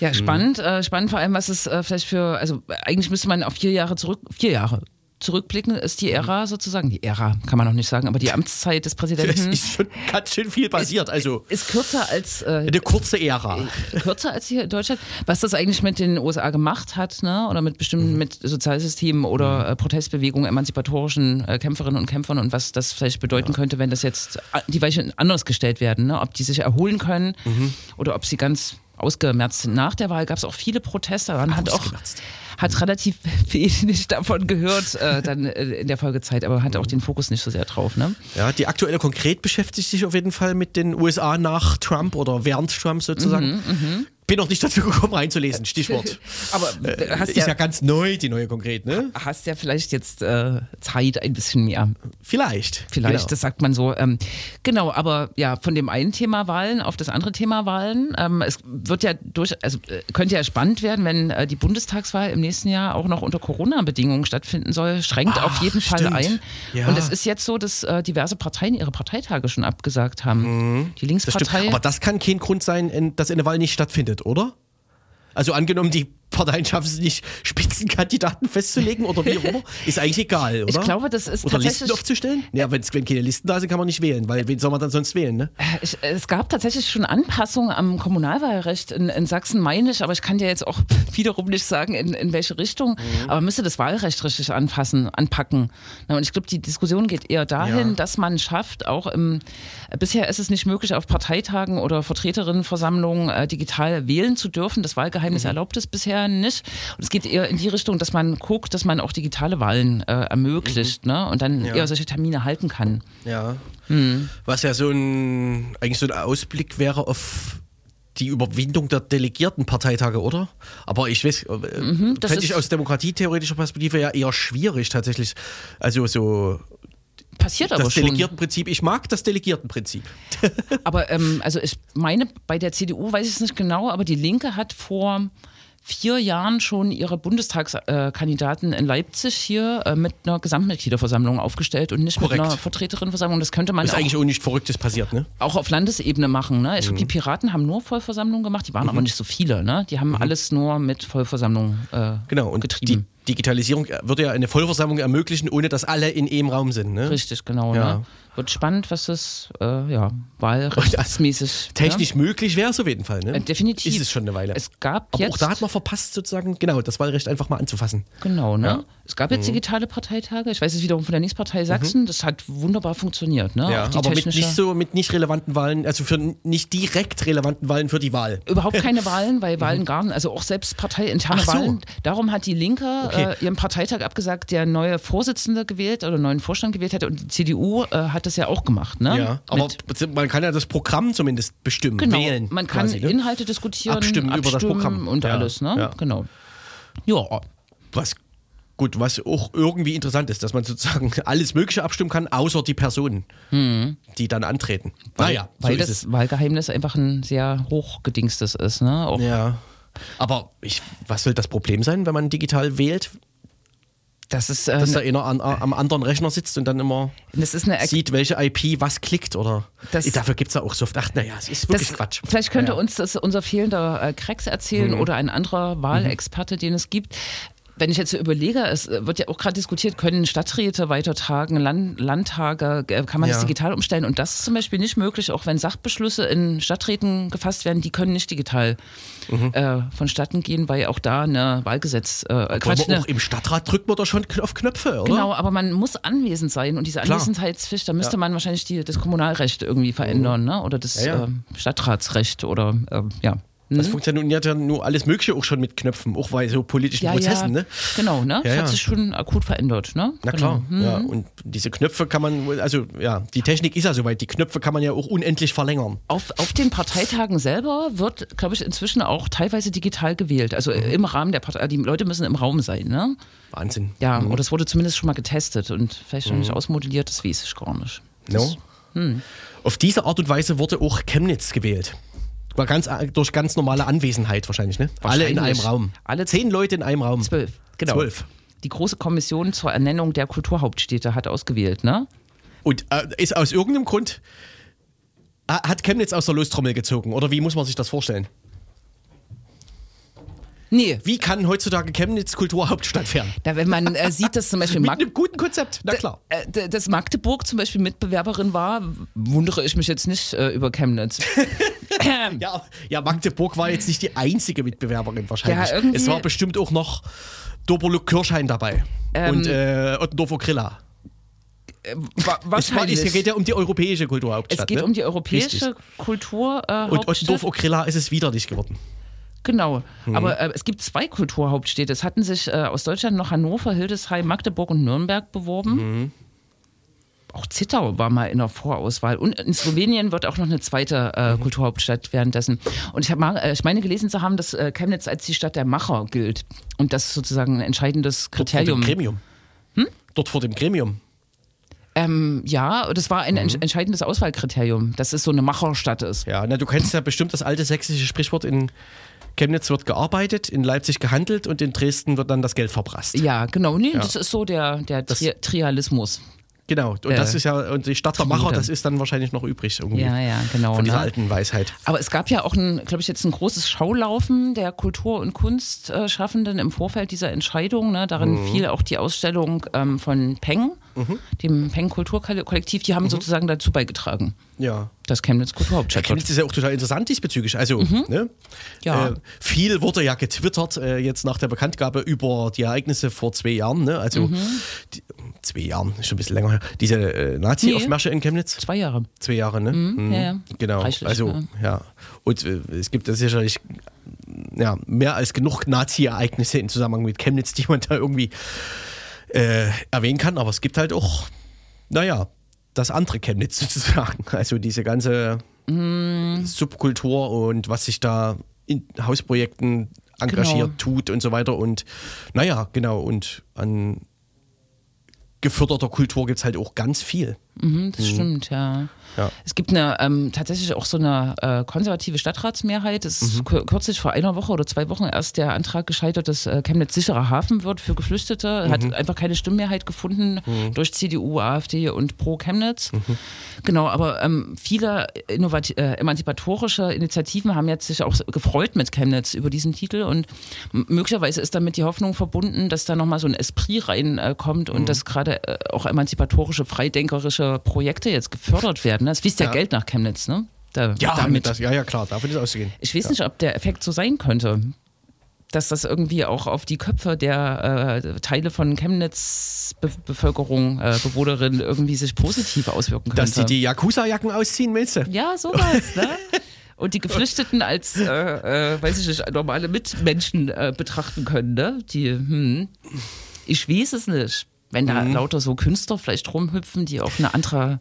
Ja, spannend. Äh, spannend vor allem, was es äh, vielleicht für, also eigentlich müsste man auf vier Jahre zurück, vier Jahre zurückblicken, ist die Ära sozusagen, die Ära kann man noch nicht sagen, aber die Amtszeit des Es Präsidenten *laughs* ist schon ganz schön viel passiert. Also ist kürzer als äh, eine kurze Ära. kürzer als hier in Deutschland. Was das eigentlich mit den USA gemacht hat, ne? oder mit bestimmten Mhm. mit Sozialsystemen oder äh, Protestbewegungen, emanzipatorischen äh, Kämpferinnen und Kämpfern und was das vielleicht bedeuten könnte, wenn das jetzt äh, die Weichen anders gestellt werden, ne? ob die sich erholen können Mhm. oder ob sie ganz ausgemerzt sind. Nach der Wahl gab es auch viele Proteste. Man hat auch. Hat relativ *laughs* wenig davon gehört äh, dann äh, in der Folgezeit, aber hat auch den Fokus nicht so sehr drauf. Ne? Ja, die aktuelle konkret beschäftigt sich auf jeden Fall mit den USA nach Trump oder während Trump sozusagen. Mhm, Bin noch nicht dazu gekommen reinzulesen, Stichwort. *laughs* Aber Äh, hast ist ja, ja ganz neu, die neue konkret, ne? hast ja vielleicht jetzt äh, Zeit ein bisschen mehr. Vielleicht. Vielleicht, Genau. das sagt man so. Ähm, genau, aber ja, von dem einen Thema Wahlen auf das andere Thema Wahlen. Ähm, es wird ja durch, also äh, könnte ja spannend werden, wenn äh, die Bundestagswahl im nächsten Jahr auch noch unter Corona-Bedingungen stattfinden soll. Schränkt auf jeden Fall stimmt. ein. Ja. Und es ist jetzt so, dass äh, diverse Parteien ihre Parteitage schon abgesagt haben. Die Mhm. Das stimmt. Linkspartei. Aber das kann kein Grund sein, in- dass eine Wahl nicht stattfindet, oder? Also angenommen, die Parteien schaffen es nicht, Spitzenkandidaten festzulegen oder wie auch immer, *laughs* ist eigentlich egal, oder? Ich glaube, das ist Oder Listen aufzustellen? Ja, wenn keine Listen da sind, kann man nicht wählen, weil wen soll man dann sonst wählen, ne? Ich, es gab tatsächlich schon Anpassungen am Kommunalwahlrecht in, in Sachsen, meine ich, aber ich kann dir jetzt auch *laughs* wiederum nicht sagen, in, in welche Richtung. Mhm. Aber man müsste das Wahlrecht richtig anpassen, anpacken. Und ich glaube, die Diskussion geht eher dahin, Ja. dass man schafft, auch im, bisher ist es nicht möglich, auf Parteitagen oder Vertreterinnenversammlungen äh, digital wählen zu dürfen. Das Wahlgeheimnis Mhm. erlaubt es bisher nicht. Und es geht eher in die Richtung, dass man guckt, dass man auch digitale Wahlen äh, ermöglicht ne? und dann Mhm. Ja. eher solche Termine halten kann. Ja. Hm. Was ja so ein, eigentlich so ein Ausblick wäre auf die Überwindung der Delegiertenparteitage, oder? Aber ich weiß, äh, Mhm, das fände ich aus demokratietheoretischer Perspektive ja eher schwierig tatsächlich. Also so Passiert aber das schon. Delegiertenprinzip, ich mag das Delegiertenprinzip. Aber ähm, also ich meine, bei der CDU weiß ich es nicht genau, aber die Linke hat vor vier Jahren schon ihre Bundestagskandidaten in Leipzig hier äh, mit einer Gesamtmitgliederversammlung aufgestellt und nicht Korrekt. mit einer Vertreterinnenversammlung. Das könnte man Ist auch, eigentlich auch nichts Verrücktes passiert, ne? auch auf Landesebene machen. Ne? Ich glaube, die Mhm. Piraten haben nur Vollversammlungen gemacht, die waren aber nicht so viele. Ne? Die haben alles nur mit Vollversammlung äh, Genau, und getrieben. die Digitalisierung würde ja eine Vollversammlung ermöglichen, ohne dass alle in einem Raum sind. Ne? Richtig, genau. Ja. Ne? Wird spannend, was das äh, ja, wahlrechtsmäßig. Technisch möglich wäre es auf jeden Fall. Ne? Äh, definitiv. Ist es schon eine Weile. Es gab Aber jetzt, auch da hat man verpasst, sozusagen, genau, das Wahlrecht einfach mal anzufassen. Genau, ne? Ja. Mhm. Es gab jetzt digitale Parteitage. Ich weiß es wiederum von der Nächstpartei Sachsen. Das hat wunderbar funktioniert, ne? Ja, aber mit nicht so mit nicht relevanten Wahlen, also für nicht direkt relevanten Wahlen für die Wahl. Überhaupt *laughs* keine Wahlen, weil Wahlen gar nicht, also auch selbst parteiinterne Mhm. So. Wahlen. Darum hat die Linke Okay. äh, ihren Parteitag abgesagt, der neue Vorsitzende gewählt oder neuen Vorstand gewählt hätte. Und die CDU äh, hat das ja auch gemacht, ne? Ja, aber Mit, man kann ja das Programm zumindest bestimmen, genau, wählen. man kann quasi, ne? Inhalte diskutieren, Abstimmen über das abstimmen Programm. und Ja, alles, ne? ja. Genau. Ja, Was gut, was auch irgendwie interessant ist, dass man sozusagen *laughs* alles Mögliche abstimmen kann, außer die Personen, die dann antreten. naja, so weil ist das es. Wahlgeheimnis einfach ein sehr hochgedingstes ist, ne? Auch Ja. Aber ich, was soll das Problem sein, wenn man digital wählt? Das ist, äh, Dass da einer an, am anderen Rechner sitzt und dann immer sieht, welche IP was klickt oder. Das- Dafür gibt es ja auch so oft. Ach, naja, es ist wirklich Das- Quatsch. Vielleicht könnte Ja. Mhm. uns das unser fehlender äh, Krex erzählen oder ein anderer Wahlexperte, den es gibt. Wenn ich jetzt so überlege, es äh, wird ja auch gerade diskutiert, können Stadträte weiter tagen, Land, Landtage, äh, kann man das Ja. digital umstellen? Und das ist zum Beispiel nicht möglich, auch wenn Sachbeschlüsse in Stadträten gefasst werden, die können nicht digital Mhm. äh, vonstatten gehen, weil auch da eine Wahlgesetz, äh, Aber Quatsch, ne, auch im Stadtrat drückt man doch schon auf Knöpfe, oder? Genau, aber man muss anwesend sein und diese Klar. Anwesenheitspflicht, da müsste man wahrscheinlich die, das Kommunalrecht irgendwie verändern, ne? oder das Mhm. Ja, ja. ähm, Stadtratsrecht oder ähm, ja. Das Hm? funktioniert ja nur alles Mögliche auch schon mit Knöpfen, auch bei so politischen ja, Prozessen, ja, ne? Genau, ne? Ja, das hat sich schon akut verändert, ne? Na genau. klar, ja. Und diese Knöpfe kann man, also ja, die Technik ist ja soweit, die Knöpfe kann man ja auch unendlich verlängern. Auf, auf den Parteitagen selber wird, glaube ich, inzwischen auch teilweise digital gewählt. Also Mhm. im Rahmen der Partei, die Leute müssen im Raum sein, ne? Wahnsinn. Ja, Mhm. oder es wurde zumindest schon mal getestet und vielleicht noch nicht ausmodelliert, das weiß ich gar nicht. No? hm. Auf diese Art und Weise wurde auch Chemnitz gewählt. War ganz, durch ganz normale Anwesenheit wahrscheinlich, ne? Alle in einem Wahrscheinlich. Raum. Alle Zehn Leute in einem Raum. Zwölf, genau. Zwölf. Die große Kommission zur Ernennung der Kulturhauptstädte hat ausgewählt, ne? Und äh, ist aus irgendeinem Grund, äh, hat Chemnitz aus der Lostrommel gezogen? Oder wie muss man sich das vorstellen? Nee. Wie kann heutzutage Chemnitz Kulturhauptstadt werden? Da, wenn man äh, sieht, dass zum Beispiel *laughs* Mit Mag einem guten Konzept, na klar. äh, dass Magdeburg zum Beispiel Mitbewerberin war, wundere ich mich jetzt nicht äh, über Chemnitz. *laughs* Ja, ja, Magdeburg war jetzt nicht die einzige Mitbewerberin wahrscheinlich. Ja, es war bestimmt auch noch Doberluck Kirchhain dabei. Ähm, und äh, Ottendorfer Grilla. War, wahrscheinlich. es geht ja um die europäische Kulturhauptstadt. es geht ne? um die europäische Richtig. Kulturhauptstadt. Und Ottendorfer Grilla ist es wieder nicht geworden. Genau. Mhm. Aber äh, es gibt zwei Kulturhauptstädte. Es hatten sich äh, aus Deutschland noch Hannover, Hildesheim, Magdeburg und Nürnberg beworben. Mhm. Auch Zittau war mal in der Vorauswahl. Und in Slowenien wird auch noch eine zweite äh, Mhm. Kulturhauptstadt währenddessen. Und ich, hab mal, äh, ich meine gelesen zu haben, dass äh, Chemnitz als die Stadt der Macher gilt. Und das ist sozusagen ein entscheidendes Dort vor Kriterium. dem Gremium. Dort vor dem Gremium. Ähm, ja, das war ein Mhm. ents- entscheidendes Auswahlkriterium, dass es so eine Macherstadt ist. Ja, na, du kennst ja bestimmt das alte sächsische Sprichwort, in Chemnitz wird gearbeitet, in Leipzig gehandelt und in Dresden wird dann das Geld verprasst. Ja, genau. Nee, das ist so der, der Tri Trialismus. Genau. Und Äh, das ist ja, und die Stadt der Macher, das ist dann wahrscheinlich noch übrig irgendwie. Ja, ja, genau. Von dieser ne? alten Weisheit. Aber es gab ja auch, ein, glaube ich, jetzt ein großes Schaulaufen der Kultur- und Kunstschaffenden im Vorfeld dieser Entscheidung. Ne? Darin Mhm. fiel auch die Ausstellung ähm, von Peng, dem Peng Kulturkollektiv. Die haben Mhm. sozusagen dazu beigetragen, Ja. dass Chemnitz Kulturhauptstadt Chemnitz wird. ist ja auch total interessant diesbezüglich. Also, ne? Mhm. Ja. Äh, viel wurde ja getwittert äh, jetzt nach der Bekanntgabe über die Ereignisse vor zwei Jahren. Ne? Also, Mhm. die, zwei Jahren, ist schon ein bisschen länger her. Diese äh, Nazi-Aufmärsche in Chemnitz. Zwei Jahre. Zwei Jahre, ne? Mhm. ja, ja. Genau. Reichlich, also, ja. ja. Und äh, es gibt sicherlich ja, mehr als genug Nazi-Ereignisse im Zusammenhang mit Chemnitz, die man da irgendwie äh, erwähnen kann. Aber es gibt halt auch, naja, das andere Chemnitz *laughs* sozusagen. Also diese ganze Mhm. Subkultur und was sich da in Hausprojekten engagiert Genau. tut und so weiter. Und naja, genau. Und an geförderter Kultur gibt es halt auch ganz viel. Mhm, das stimmt, ja. Ja. Es gibt eine ähm, tatsächlich auch so eine äh, konservative Stadtratsmehrheit. Es ist kür- kürzlich vor einer Woche oder zwei Wochen erst der Antrag gescheitert, dass äh, Chemnitz sicherer Hafen wird für Geflüchtete. Hat einfach keine Stimmmehrheit gefunden durch CDU, AfD und Pro Chemnitz. Genau, aber ähm, viele äh, emanzipatorische Initiativen haben jetzt sich auch gefreut mit Chemnitz über diesen Titel und möglicherweise ist damit die Hoffnung verbunden, dass da nochmal so ein Esprit reinkommt äh, und dass gerade äh, auch emanzipatorische, freidenkerische Projekte jetzt gefördert werden. Ne? Es fließt ja, Ja. Geld nach Chemnitz, ne? Da, Ja, damit. das, ja, ja, klar, davon ist auszugehen. Ich weiß nicht, ob der Effekt so sein könnte, dass das irgendwie auch auf die Köpfe der äh, Teile von Chemnitz Be Bevölkerung, äh, Bewohnerinnen irgendwie sich positiv auswirken könnte. Dass die die Yakuza-Jacken ausziehen, meinst du? ja, sowas, ne? *laughs* Und die Geflüchteten als, äh, äh, weiß ich nicht, normale Mitmenschen äh, betrachten können, ne? Die, hm, ich weiß es nicht. Wenn da Mhm. lauter so Künstler vielleicht rumhüpfen, die auch eine andere,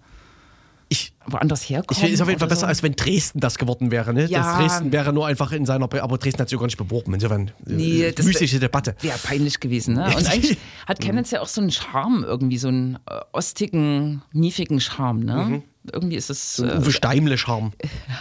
Ich, woanders ich herkommen. finde es auf jeden Fall besser, so. als wenn Dresden das geworden wäre. Ne? Ja. Das Dresden wäre nur einfach in seiner, Be- aber Dresden hat sich gar nicht beworben. Insofern, äh, Nee, das müßige Debatte. Wäre peinlich gewesen, ne? Und eigentlich *laughs* hat Chemnitz ja auch so einen Charme, irgendwie so einen äh, ostigen, miefigen Charme, ne? Irgendwie ist es äh, Uwe Steimle-Charme.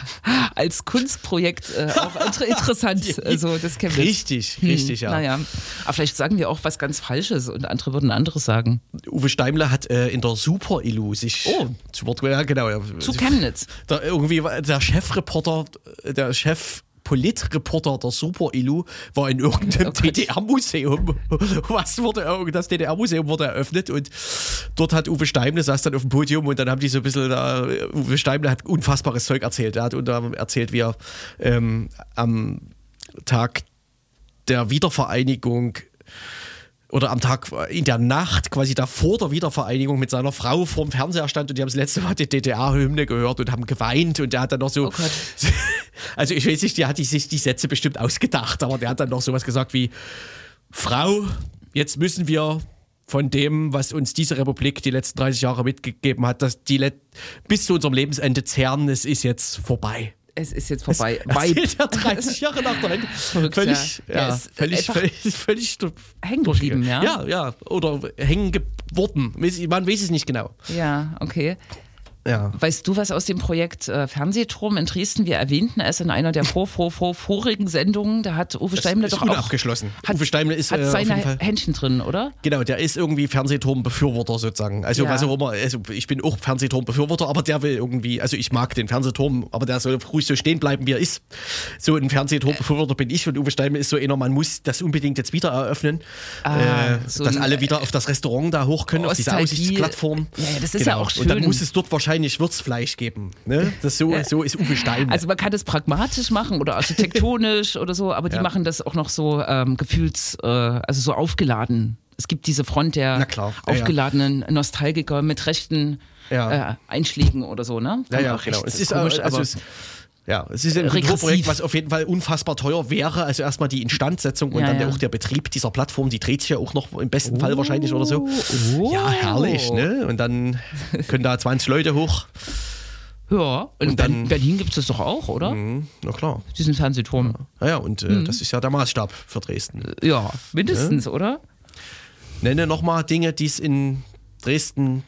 *laughs* als Kunstprojekt äh, auch *laughs* inter interessant, äh, so das. Richtig, richtig, ja. Naja, aber vielleicht sagen wir auch was ganz Falsches und andere würden anderes sagen. Uwe Steimle hat äh, in der Super-Illu sich Oh. zu Wort ja, genau, ja. Zu Chemnitz. Der, irgendwie war der Chefreporter, äh, der Chef. Politreporter der Super-Illu war in irgendeinem *laughs* Oh. DDR-Museum. Was wurde, das DDR-Museum wurde eröffnet und dort hat Uwe Steimle, saß dann auf dem Podium und dann haben die so ein bisschen, da, Uwe Steimle hat unfassbares Zeug erzählt. Er hat unter anderem erzählt, wie er ähm, am Tag der Wiedervereinigung oder am Tag in der Nacht, quasi da vor der Wiedervereinigung mit seiner Frau vorm Fernseher stand und die haben das letzte Mal die DDR-Hymne gehört und haben geweint und der hat dann noch so. Oh. *laughs* Also ich weiß nicht, der hat sich die Sätze bestimmt ausgedacht, aber der hat dann noch sowas gesagt wie: Frau, jetzt müssen wir von dem, was uns diese Republik die letzten 30 Jahre mitgegeben hat, dass die bis zu unserem Lebensende zehren, es ist jetzt vorbei. Es ist jetzt vorbei. Erzählt er 30 Jahre nach der. Verrückt, Völlig, ja. ja, ist völlig, völlig, völlig, hängen geblieben, ja? Ja, ja. Oder hängen geworden. Man weiß es nicht genau. Ja, okay. Ja. Weißt du was aus dem Projekt äh, Fernsehturm in Dresden? Wir erwähnten es in einer der vor, vor, vor, vorigen Sendungen. Da hat Uwe Steimle doch auch unabgeschlossen. Hat, Uwe Steimle ist, hat äh, seine Händchen drin, oder? Genau, der ist irgendwie Fernsehturm-Befürworter sozusagen. Also, Ja. was auch immer, also ich bin auch Fernsehturm-Befürworter, aber der will irgendwie, also ich mag den Fernsehturm, aber der soll ruhig so stehen bleiben, wie er ist. So ein Fernsehturm-Befürworter bin ich und Uwe Steimle ist so einer, man muss das unbedingt jetzt wieder eröffnen, Ah, äh, so dass alle wieder auf das Restaurant da hoch können, auf diese Nostalgie. Aussichtsplattform. Ja, das ist ja auch Und dann schön. muss es dort wahrscheinlich Würzfleisch geben. Ne? Das so, so ist Uwe Steimle. Also man kann das pragmatisch machen oder architektonisch oder so, aber die Ja. machen das auch noch so ähm, gefühls, äh, also so aufgeladen. Es gibt diese Front der klar, ja, ja. aufgeladenen Nostalgiker mit rechten äh, Einschlägen oder so, ne? Ja, ja, genau. Es ist, komisch, äh, also aber es, ja, es ist ein Regressiv. Kulturprojekt, was auf jeden Fall unfassbar teuer wäre. Also erstmal die Instandsetzung und Ja, dann ja. auch der Betrieb dieser Plattform, die dreht sich ja auch noch im besten Fall wahrscheinlich oder so. oh. Ja, herrlich, ne? Und dann *laughs* können da 20 Leute hoch. ja, in Und dann- Ber- Berlin gibt es das doch auch, oder? Mhm, na klar. Diesen Fernsehturm. Ja, ja und äh, Mhm. das ist ja der Maßstab für Dresden. Ja, mindestens, oder? Nenne nochmal Dinge, die es in Dresden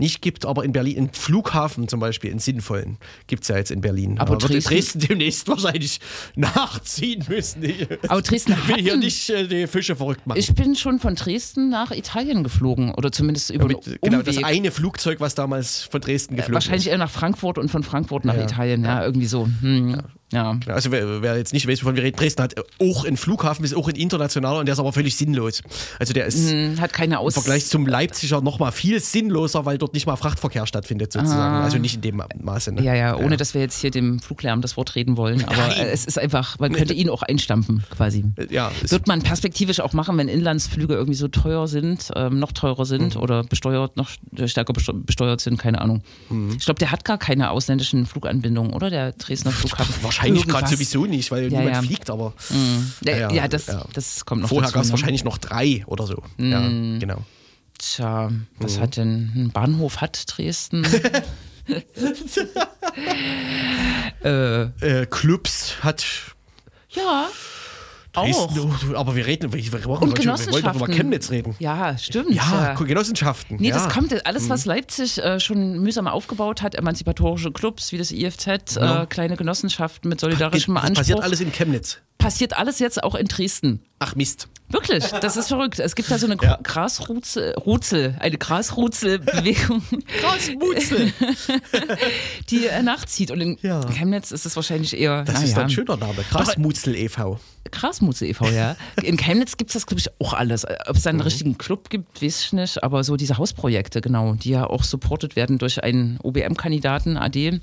nicht gibt, aber in Berlin, in Flughafen zum Beispiel, in sinnvollen, gibt es ja jetzt in Berlin. Aber in Dresden- Dresden demnächst wahrscheinlich *laughs* nachziehen müssen. Ich Aber Dresden will hier hatten- nicht äh, die Fische verrückt machen. Ich bin schon von Dresden nach Italien geflogen oder zumindest über Mit, einen genau, das eine Flugzeug, was damals von Dresden geflogen Wahrscheinlich ist. eher nach Frankfurt und von Frankfurt nach Ja. Italien, ja, irgendwie so. Hm. Ja. Genau, Also wer, wer jetzt nicht weiß, wovon wir reden, Dresden hat auch einen Flughafen, ist auch ein internationaler und der ist aber völlig sinnlos. Also der ist Hm, Hat keine Aus im Vergleich zum Leipziger noch mal viel sinnloser, weil dort nicht mal Frachtverkehr stattfindet sozusagen. Also nicht in dem Ma- Maße. Ne? Ah. Ja, ja, ohne dass wir jetzt hier dem Fluglärm das Wort reden wollen. Aber Nein. äh, es ist einfach, man könnte ihn auch einstampfen, quasi. Ja, es- Wird man perspektivisch auch machen, wenn Inlandsflüge irgendwie so teuer sind, ähm, noch teurer sind Mhm. oder besteuert, noch stärker besteu- besteuert sind, keine Ahnung. Mhm. Ich glaube, der hat gar keine ausländischen Fluganbindungen, oder? Der Dresdner Flughafen. Wahrscheinlich gerade Irgendwas. sowieso nicht, weil Ja, niemand ja. fliegt, aber Ja, ja, das, das kommt noch vorher gab es ne? wahrscheinlich noch drei oder so. Ja, genau. Tja, was Mhm. hat denn ein Bahnhof hat Dresden? *laughs* äh, Äh, Clubs hat ja. Dresden, oh, aber wir reden, wir, wir, wir, Und wir wollen doch Genossenschaften. über Chemnitz reden. Ja, stimmt. Ja, Genossenschaften. Nee, ja. das kommt, alles, was Leipzig äh, schon mühsam aufgebaut hat, emanzipatorische Clubs wie das IFZ, Ja. äh, kleine Genossenschaften mit solidarischem das Anspruch. passiert alles in Chemnitz. passiert alles jetzt auch in Dresden. Ach Mist. Wirklich, das ist verrückt. Es gibt da so eine Ja. Grasruzel, Ruzel, eine Grasruzel-Bewegung, *laughs* Grasmutzel. *laughs* die äh, nachzieht. Und in Ja. Chemnitz ist es wahrscheinlich eher. Das ist doch ein schöner Name. Grasmutzel e.V. Grasmutzel e.V., ja. In Chemnitz gibt es das, glaube ich, auch alles. Ob es da einen richtigen Club gibt, weiß ich nicht. Aber so diese Hausprojekte, genau, die ja auch supportet werden durch einen OBM-Kandidaten, AD.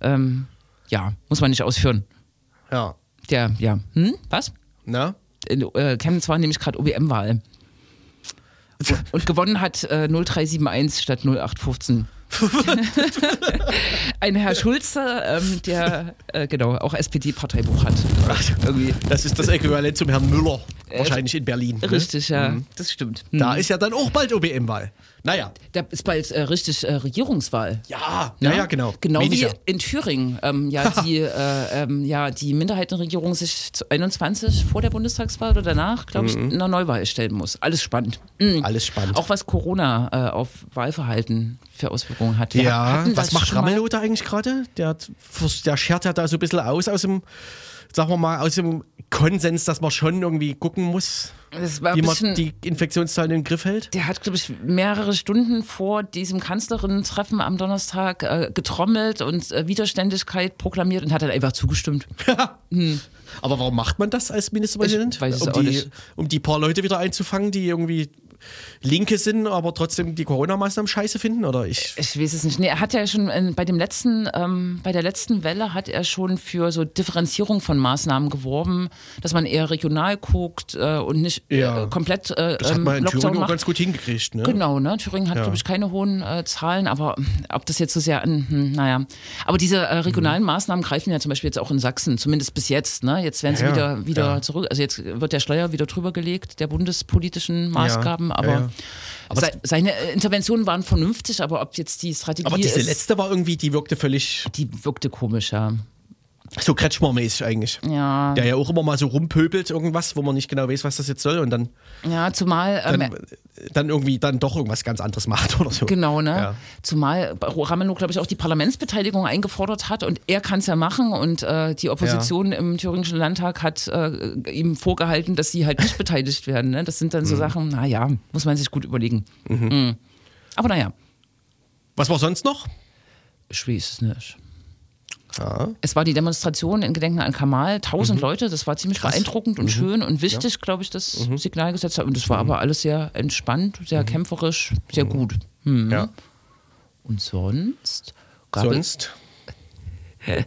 Ähm, ja, muss man nicht ausführen. Ja. Der, ja. Hm? Was? Na? In äh, Chemnitz war nämlich gerade OBM-Wahl. Und, *laughs* und gewonnen hat äh, 0371 statt 0815. *laughs* Ein Herr Schulze, ähm, der äh, genau auch SPD-Parteibuch hat. Irgendwie. Das ist das Äquivalent zum Herrn Müller. Wahrscheinlich in Berlin. ne? Richtig, ja, das stimmt. Da ist ja dann auch bald OBM-Wahl. Naja. Da ist bald äh, richtig äh, Regierungswahl. Ja, Ne? ja, ja, genau. Genau Weniger. wie in Thüringen ähm, ja, die, äh, ähm, ja, die Minderheitenregierung sich zu 21 vor der Bundestagswahl oder danach, glaube ich, in einer Neuwahl stellen muss. Alles spannend. Mhm. Alles spannend. Auch was Corona äh, auf Wahlverhalten für Auswirkungen hat. Wir ja, was macht. Ramelow da eigentlich gerade? Der, der schert ja da so ein bisschen aus aus dem, sagen wir mal, aus dem Konsens, dass man schon irgendwie gucken muss, wie man die Infektionszahlen im Griff hält. der hat, glaube ich, mehrere Stunden vor diesem Kanzlerin-Treffen am Donnerstag äh, getrommelt und äh, Widerständigkeit proklamiert und hat dann einfach zugestimmt. *laughs* Aber warum macht man das als Ministerpräsident? Ich weiß es um, auch die, nicht. um die paar Leute wieder einzufangen, die irgendwie Linke sind, aber trotzdem die Corona-Maßnahmen scheiße finden? Oder ich. Ich weiß es nicht. Nee, er hat ja schon äh, bei dem letzten, ähm, bei der letzten Welle hat er schon für so Differenzierung von Maßnahmen geworben, dass man eher regional guckt äh, und nicht Ja. äh, komplett äh, Das hat ähm, man in Lockdown Thüringen auch ganz gut hingekriegt, ne? Genau, ne? Thüringen hat, Ja. glaube ich, keine hohen äh, Zahlen, aber ob das jetzt so sehr, hm, naja. Aber diese äh, regionalen Maßnahmen greifen ja zum Beispiel jetzt auch in Sachsen, zumindest bis jetzt, ne? Jetzt werden sie Ja, wieder, wieder zurück, also jetzt wird der Schleier wieder drüber gelegt, der bundespolitischen Maßgaben, aber, ja. Aber sei, seine äh, Interventionen waren vernünftig, aber ob jetzt die Strategie Aber diese ist, letzte war irgendwie, die wirkte völlig die wirkte komisch, ja. So Kretschmer-mäßig eigentlich. Ja, Der ja auch immer mal so rumpöbelt irgendwas, wo man nicht genau weiß, was das jetzt soll und dann, ja zumal ähm, dann, dann irgendwie dann doch irgendwas ganz anderes macht *laughs* oder so. Genau, ne? Ja. Zumal Ramelow, glaube ich, auch die Parlamentsbeteiligung eingefordert hat und er kann es ja machen und äh, die Opposition im Thüringischen Landtag hat äh, ihm vorgehalten, dass sie halt nicht *laughs* beteiligt werden. Ne? Das sind dann so Mhm. Sachen, naja, muss man sich gut überlegen. Mhm. Aber naja, Was war sonst noch? ich weiß es nicht. Ja. Es war die Demonstration in Gedenken an Kamal, tausend Leute, das war ziemlich Mhm. Krass. Mhm. beeindruckend und schön und wichtig, glaube ich, das Signal gesetzt hat. Und das war aber alles sehr entspannt, sehr kämpferisch, sehr gut. Mhm. Mhm. ja. Und sonst? Gab es- Sonst? *laughs*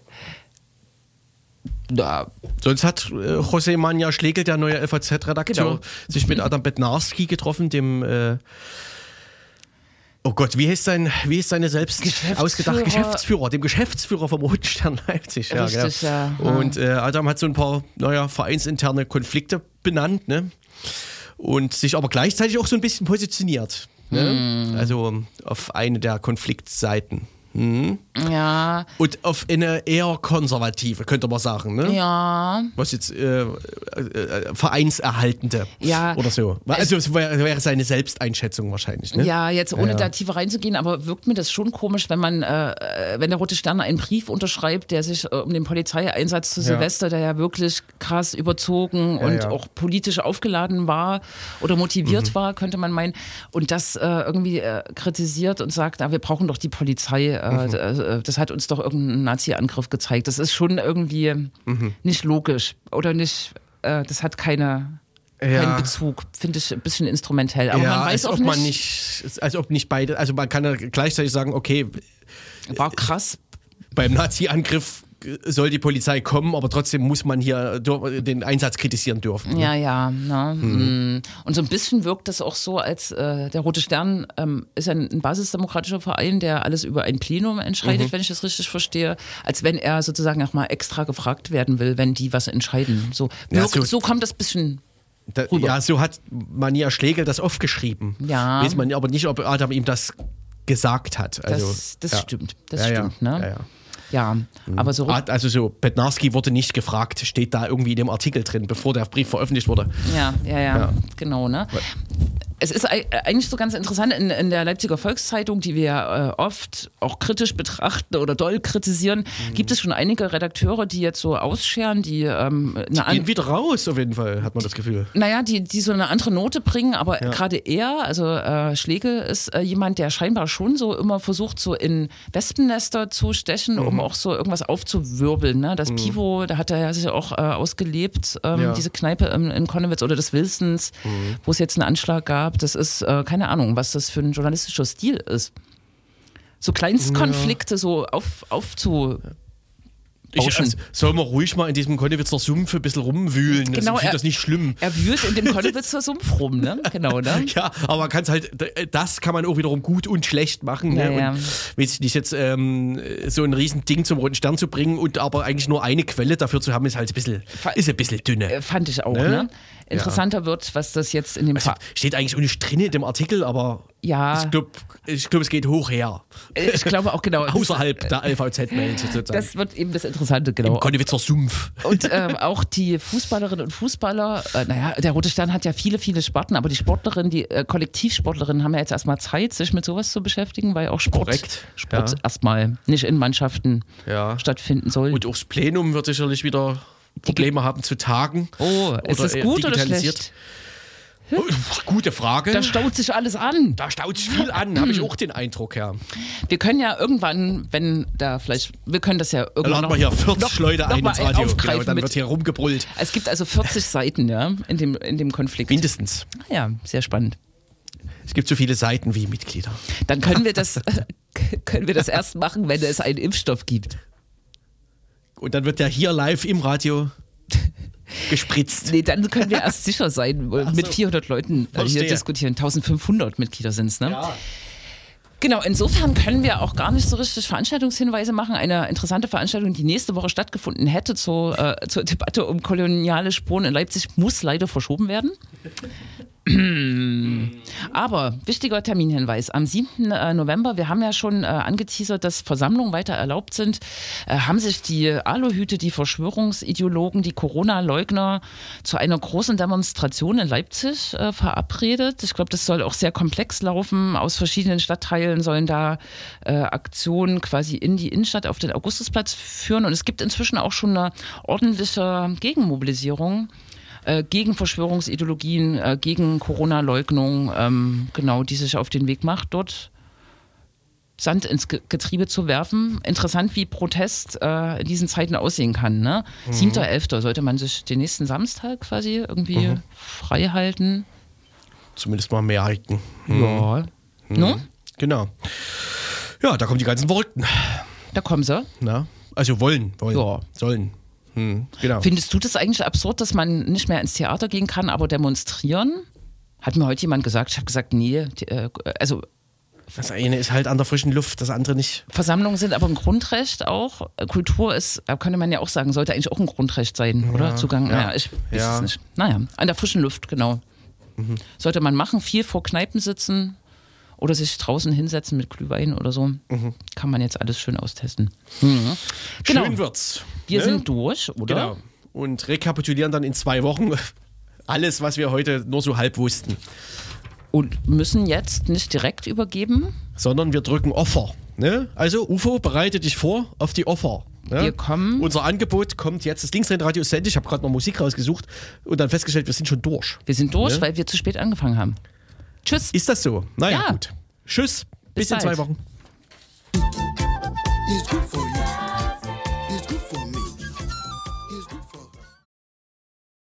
Ja, Sonst hat äh, José Manja Schlegel, der neue FAZ-Redakteur, Genau. sich mit Adam Bednarski getroffen, dem äh, Oh Gott, wie heißt, sein, wie heißt seine selbst ausgedachte Geschäftsführer, dem Geschäftsführer vom Roten Stern Leipzig. Ja, Richtig, genau. ja. Und äh, Adam hat so ein paar, naja, vereinsinterne Konflikte benannt, ne? Und sich aber gleichzeitig auch so ein bisschen positioniert. Ne? Hm. Also auf eine der Konfliktseiten. Mhm. ja, Und auf eine eher konservative, könnte man sagen, ne? ja. Was jetzt äh, äh, äh, vereinserhaltende Ja. oder so. Also es wäre, seine Selbsteinschätzung wahrscheinlich. Ne? Ja, jetzt ohne Ja. da tiefer reinzugehen, aber wirkt mir das schon komisch, wenn man, äh, wenn der Rote Stern einen Brief unterschreibt, der sich äh, um den Polizeieinsatz zu Silvester, der ja wirklich krass überzogen und ja. auch politisch aufgeladen war oder motiviert Mhm. war, könnte man meinen, und das äh, irgendwie kritisiert und sagt, na, wir brauchen doch die Polizei, äh, Mhm. äh, das hat uns doch irgendein Nazi-Angriff gezeigt. Das ist schon irgendwie Mhm. nicht logisch oder nicht, äh, das hat keine. Ja. Keinen Bezug, finde ich ein bisschen instrumentell. Aber ja, man weiß auch ob nicht, man nicht, als ob nicht beide, also man kann ja gleichzeitig sagen, okay, war krass. beim Nazi-Angriff soll die Polizei kommen, aber trotzdem muss man hier den Einsatz kritisieren dürfen. Ja, ja. Ne? Mhm. Und so ein bisschen wirkt das auch so, als äh, der Rote Stern ähm, ist ein, ein basisdemokratischer Verein, der alles über ein Plenum entscheidet, Mhm. wenn ich das richtig verstehe, als wenn er sozusagen auch mal extra gefragt werden will, wenn die was entscheiden. So, Ja, wirkt, so- so, kommt das bisschen. Da, Rüber. ja, so hat Mania Schlegel das aufgeschrieben. Ja. Weiß man aber nicht, ob Adam ihm das gesagt hat. Also, Das, das ja. stimmt. Das ja, stimmt, ja. ne? Ja, ja. Ja, aber so. Ah, Also so, Bednarski wurde nicht gefragt, steht da irgendwie in dem Artikel drin, bevor der Brief veröffentlicht wurde. Ja, ja, ja, genau, ne? Es ist ei- eigentlich so ganz interessant in, in der Leipziger Volkszeitung, die wir ja, äh, oft auch kritisch betrachten oder doll kritisieren, Mhm. gibt es schon einige Redakteure, die jetzt so ausscheren, die ähm, eine an- Gehen wieder raus, auf jeden Fall, hat man das Gefühl. naja, die, die so eine andere Note bringen, aber gerade er, also äh, Schlegel, ist äh, jemand, der scheinbar schon so immer versucht, so in Wespennester zu stechen, um Mhm. auch so irgendwas aufzuwirbeln. Ne? Das Pivo, da hat er ja sich auch äh, ausgelebt, ähm, Ja. Mhm. diese Kneipe in, in Konnewitz oder des Wilsons, wo es jetzt einen Anschlag gab. Das ist äh, keine Ahnung, was das für ein journalistischer Stil ist. So Kleinstkonflikte so auf, aufzu. Ich, also, soll man ruhig mal in diesem Konnewitzer Sumpf ein bisschen rumwühlen. Genau, also, ich er- das nicht schlimm. Er wühlt in dem *laughs* Konnewitzer Sumpf rum, ne? Genau, ne? *laughs* Ja, aber kann halt, das kann man auch wiederum gut und schlecht machen. Ja, ne? ja. Und weiß ich nicht, jetzt ähm, so ein riesen Ding zum Roten Stern zu bringen und aber eigentlich nur eine Quelle dafür zu haben, ist halt ein bisschen, ist ein bisschen dünne. Äh, Fand ich auch, Ne? ne? Interessanter wird, was das jetzt in dem Also, steht eigentlich auch nicht drin in dem Artikel, aber Ja. ich glaube, ich glaub, es geht hoch her. Ich glaube auch genau. das- *laughs* Außerhalb der LVZ-Welt sozusagen. Das wird eben das Interessante, genau. Im Konnewitzer Sumpf. Und ähm, auch die Fußballerinnen und Fußballer, äh, naja, der Rote Stern hat ja viele, viele Sparten, aber die Sportlerinnen, die äh, Kollektivsportlerinnen haben ja jetzt erstmal Zeit, sich mit sowas zu beschäftigen, weil auch Sport, Korrekt, Sport ja. erstmal nicht in Mannschaften Ja. stattfinden soll. Und auch das Plenum wird sicherlich wieder Probleme haben zu tagen. oh, ist es äh, gut oder schlecht? Oh, gute Frage. Da staut sich alles an. Da staut sich viel an, habe ich auch den Eindruck, ja. Wir können ja irgendwann, wenn da vielleicht, wir können das ja irgendwann laden noch, wir hier 40 noch, Leute noch ein ins Radio. Genau, dann mit- wird hier rumgebrüllt. Es gibt also 40 Seiten, ja, in dem, in dem Konflikt. Mindestens. Ja, sehr spannend. Es gibt so viele Seiten wie Mitglieder. Dann können wir das, *laughs* können wir das erst machen, wenn es einen Impfstoff gibt. Und dann wird der hier live im Radio gespritzt. Nee, dann können wir erst sicher sein, *laughs* mit 400 Leuten äh, hier Verstehe. diskutieren. 1500 Mitglieder sind es, ne? Ja. Genau, insofern können wir auch gar nicht so richtig Veranstaltungshinweise machen. Eine interessante Veranstaltung, die nächste Woche stattgefunden hätte zur, äh, zur Debatte um koloniale Spuren in Leipzig, muss leider verschoben werden. *clears throat* Aber wichtiger Terminhinweis. Am 7. äh, November, wir haben ja schon äh, angeteasert, dass Versammlungen weiter erlaubt sind, äh, haben sich die Aluhüte, die Verschwörungsideologen, die Corona-Leugner zu einer großen Demonstration in Leipzig äh, verabredet. Ich glaube, das soll auch sehr komplex laufen. Aus verschiedenen Stadtteilen sollen da Aktionen quasi in die Innenstadt auf den Augustusplatz führen. Und es gibt inzwischen auch schon eine ordentliche Gegenmobilisierung äh, gegen Verschwörungsideologien, äh, gegen Corona-Leugnung, ähm, genau, die sich auf den Weg macht, dort Sand ins Ge- Getriebe zu werfen. Interessant, wie Protest äh, in diesen Zeiten aussehen kann. Ne? Mhm. 7.11. sollte man sich den nächsten Samstag quasi irgendwie Mhm. frei halten. Zumindest mal merken. Ja. No? Genau. Ja, da kommen die ganzen Verrückten. Da kommen sie. Na? Also wollen, wollen, Ja. sollen. Hm, genau. Findest du das eigentlich absurd, dass man nicht mehr ins Theater gehen kann, aber demonstrieren? Hat mir heute jemand gesagt. Ich habe gesagt, nee, die, äh, also Das eine ist halt an der frischen Luft, das andere nicht. Versammlungen sind aber ein Grundrecht auch. Kultur ist, da könnte man ja auch sagen, sollte eigentlich auch ein Grundrecht sein, oder? Zugang, ja. naja, ich weiß Ja. es nicht. Naja, an der frischen Luft, genau. Sollte man machen, viel vor Kneipen sitzen oder sich draußen hinsetzen mit Glühwein oder so. Kann man jetzt alles schön austesten. Mhm. Genau. Schön wird's. Wir ne? sind durch, oder? Genau. Und rekapitulieren dann in zwei Wochen *laughs* alles, was wir heute nur so halb wussten. Und müssen jetzt nicht direkt übergeben. Sondern wir drücken Offer. Ne? Also, UFO, bereite dich vor auf die Offer. Ne? Wir kommen- Unser Angebot kommt jetzt. Das Linksrheinradio ist endlich. Ich habe gerade noch Musik rausgesucht und dann festgestellt, wir sind schon durch. Wir sind durch, Ne? weil wir zu spät angefangen haben. Tschüss. Ist das so? Naja, Ja. gut. Tschüss. Bis, Bis in zwei. Wochen.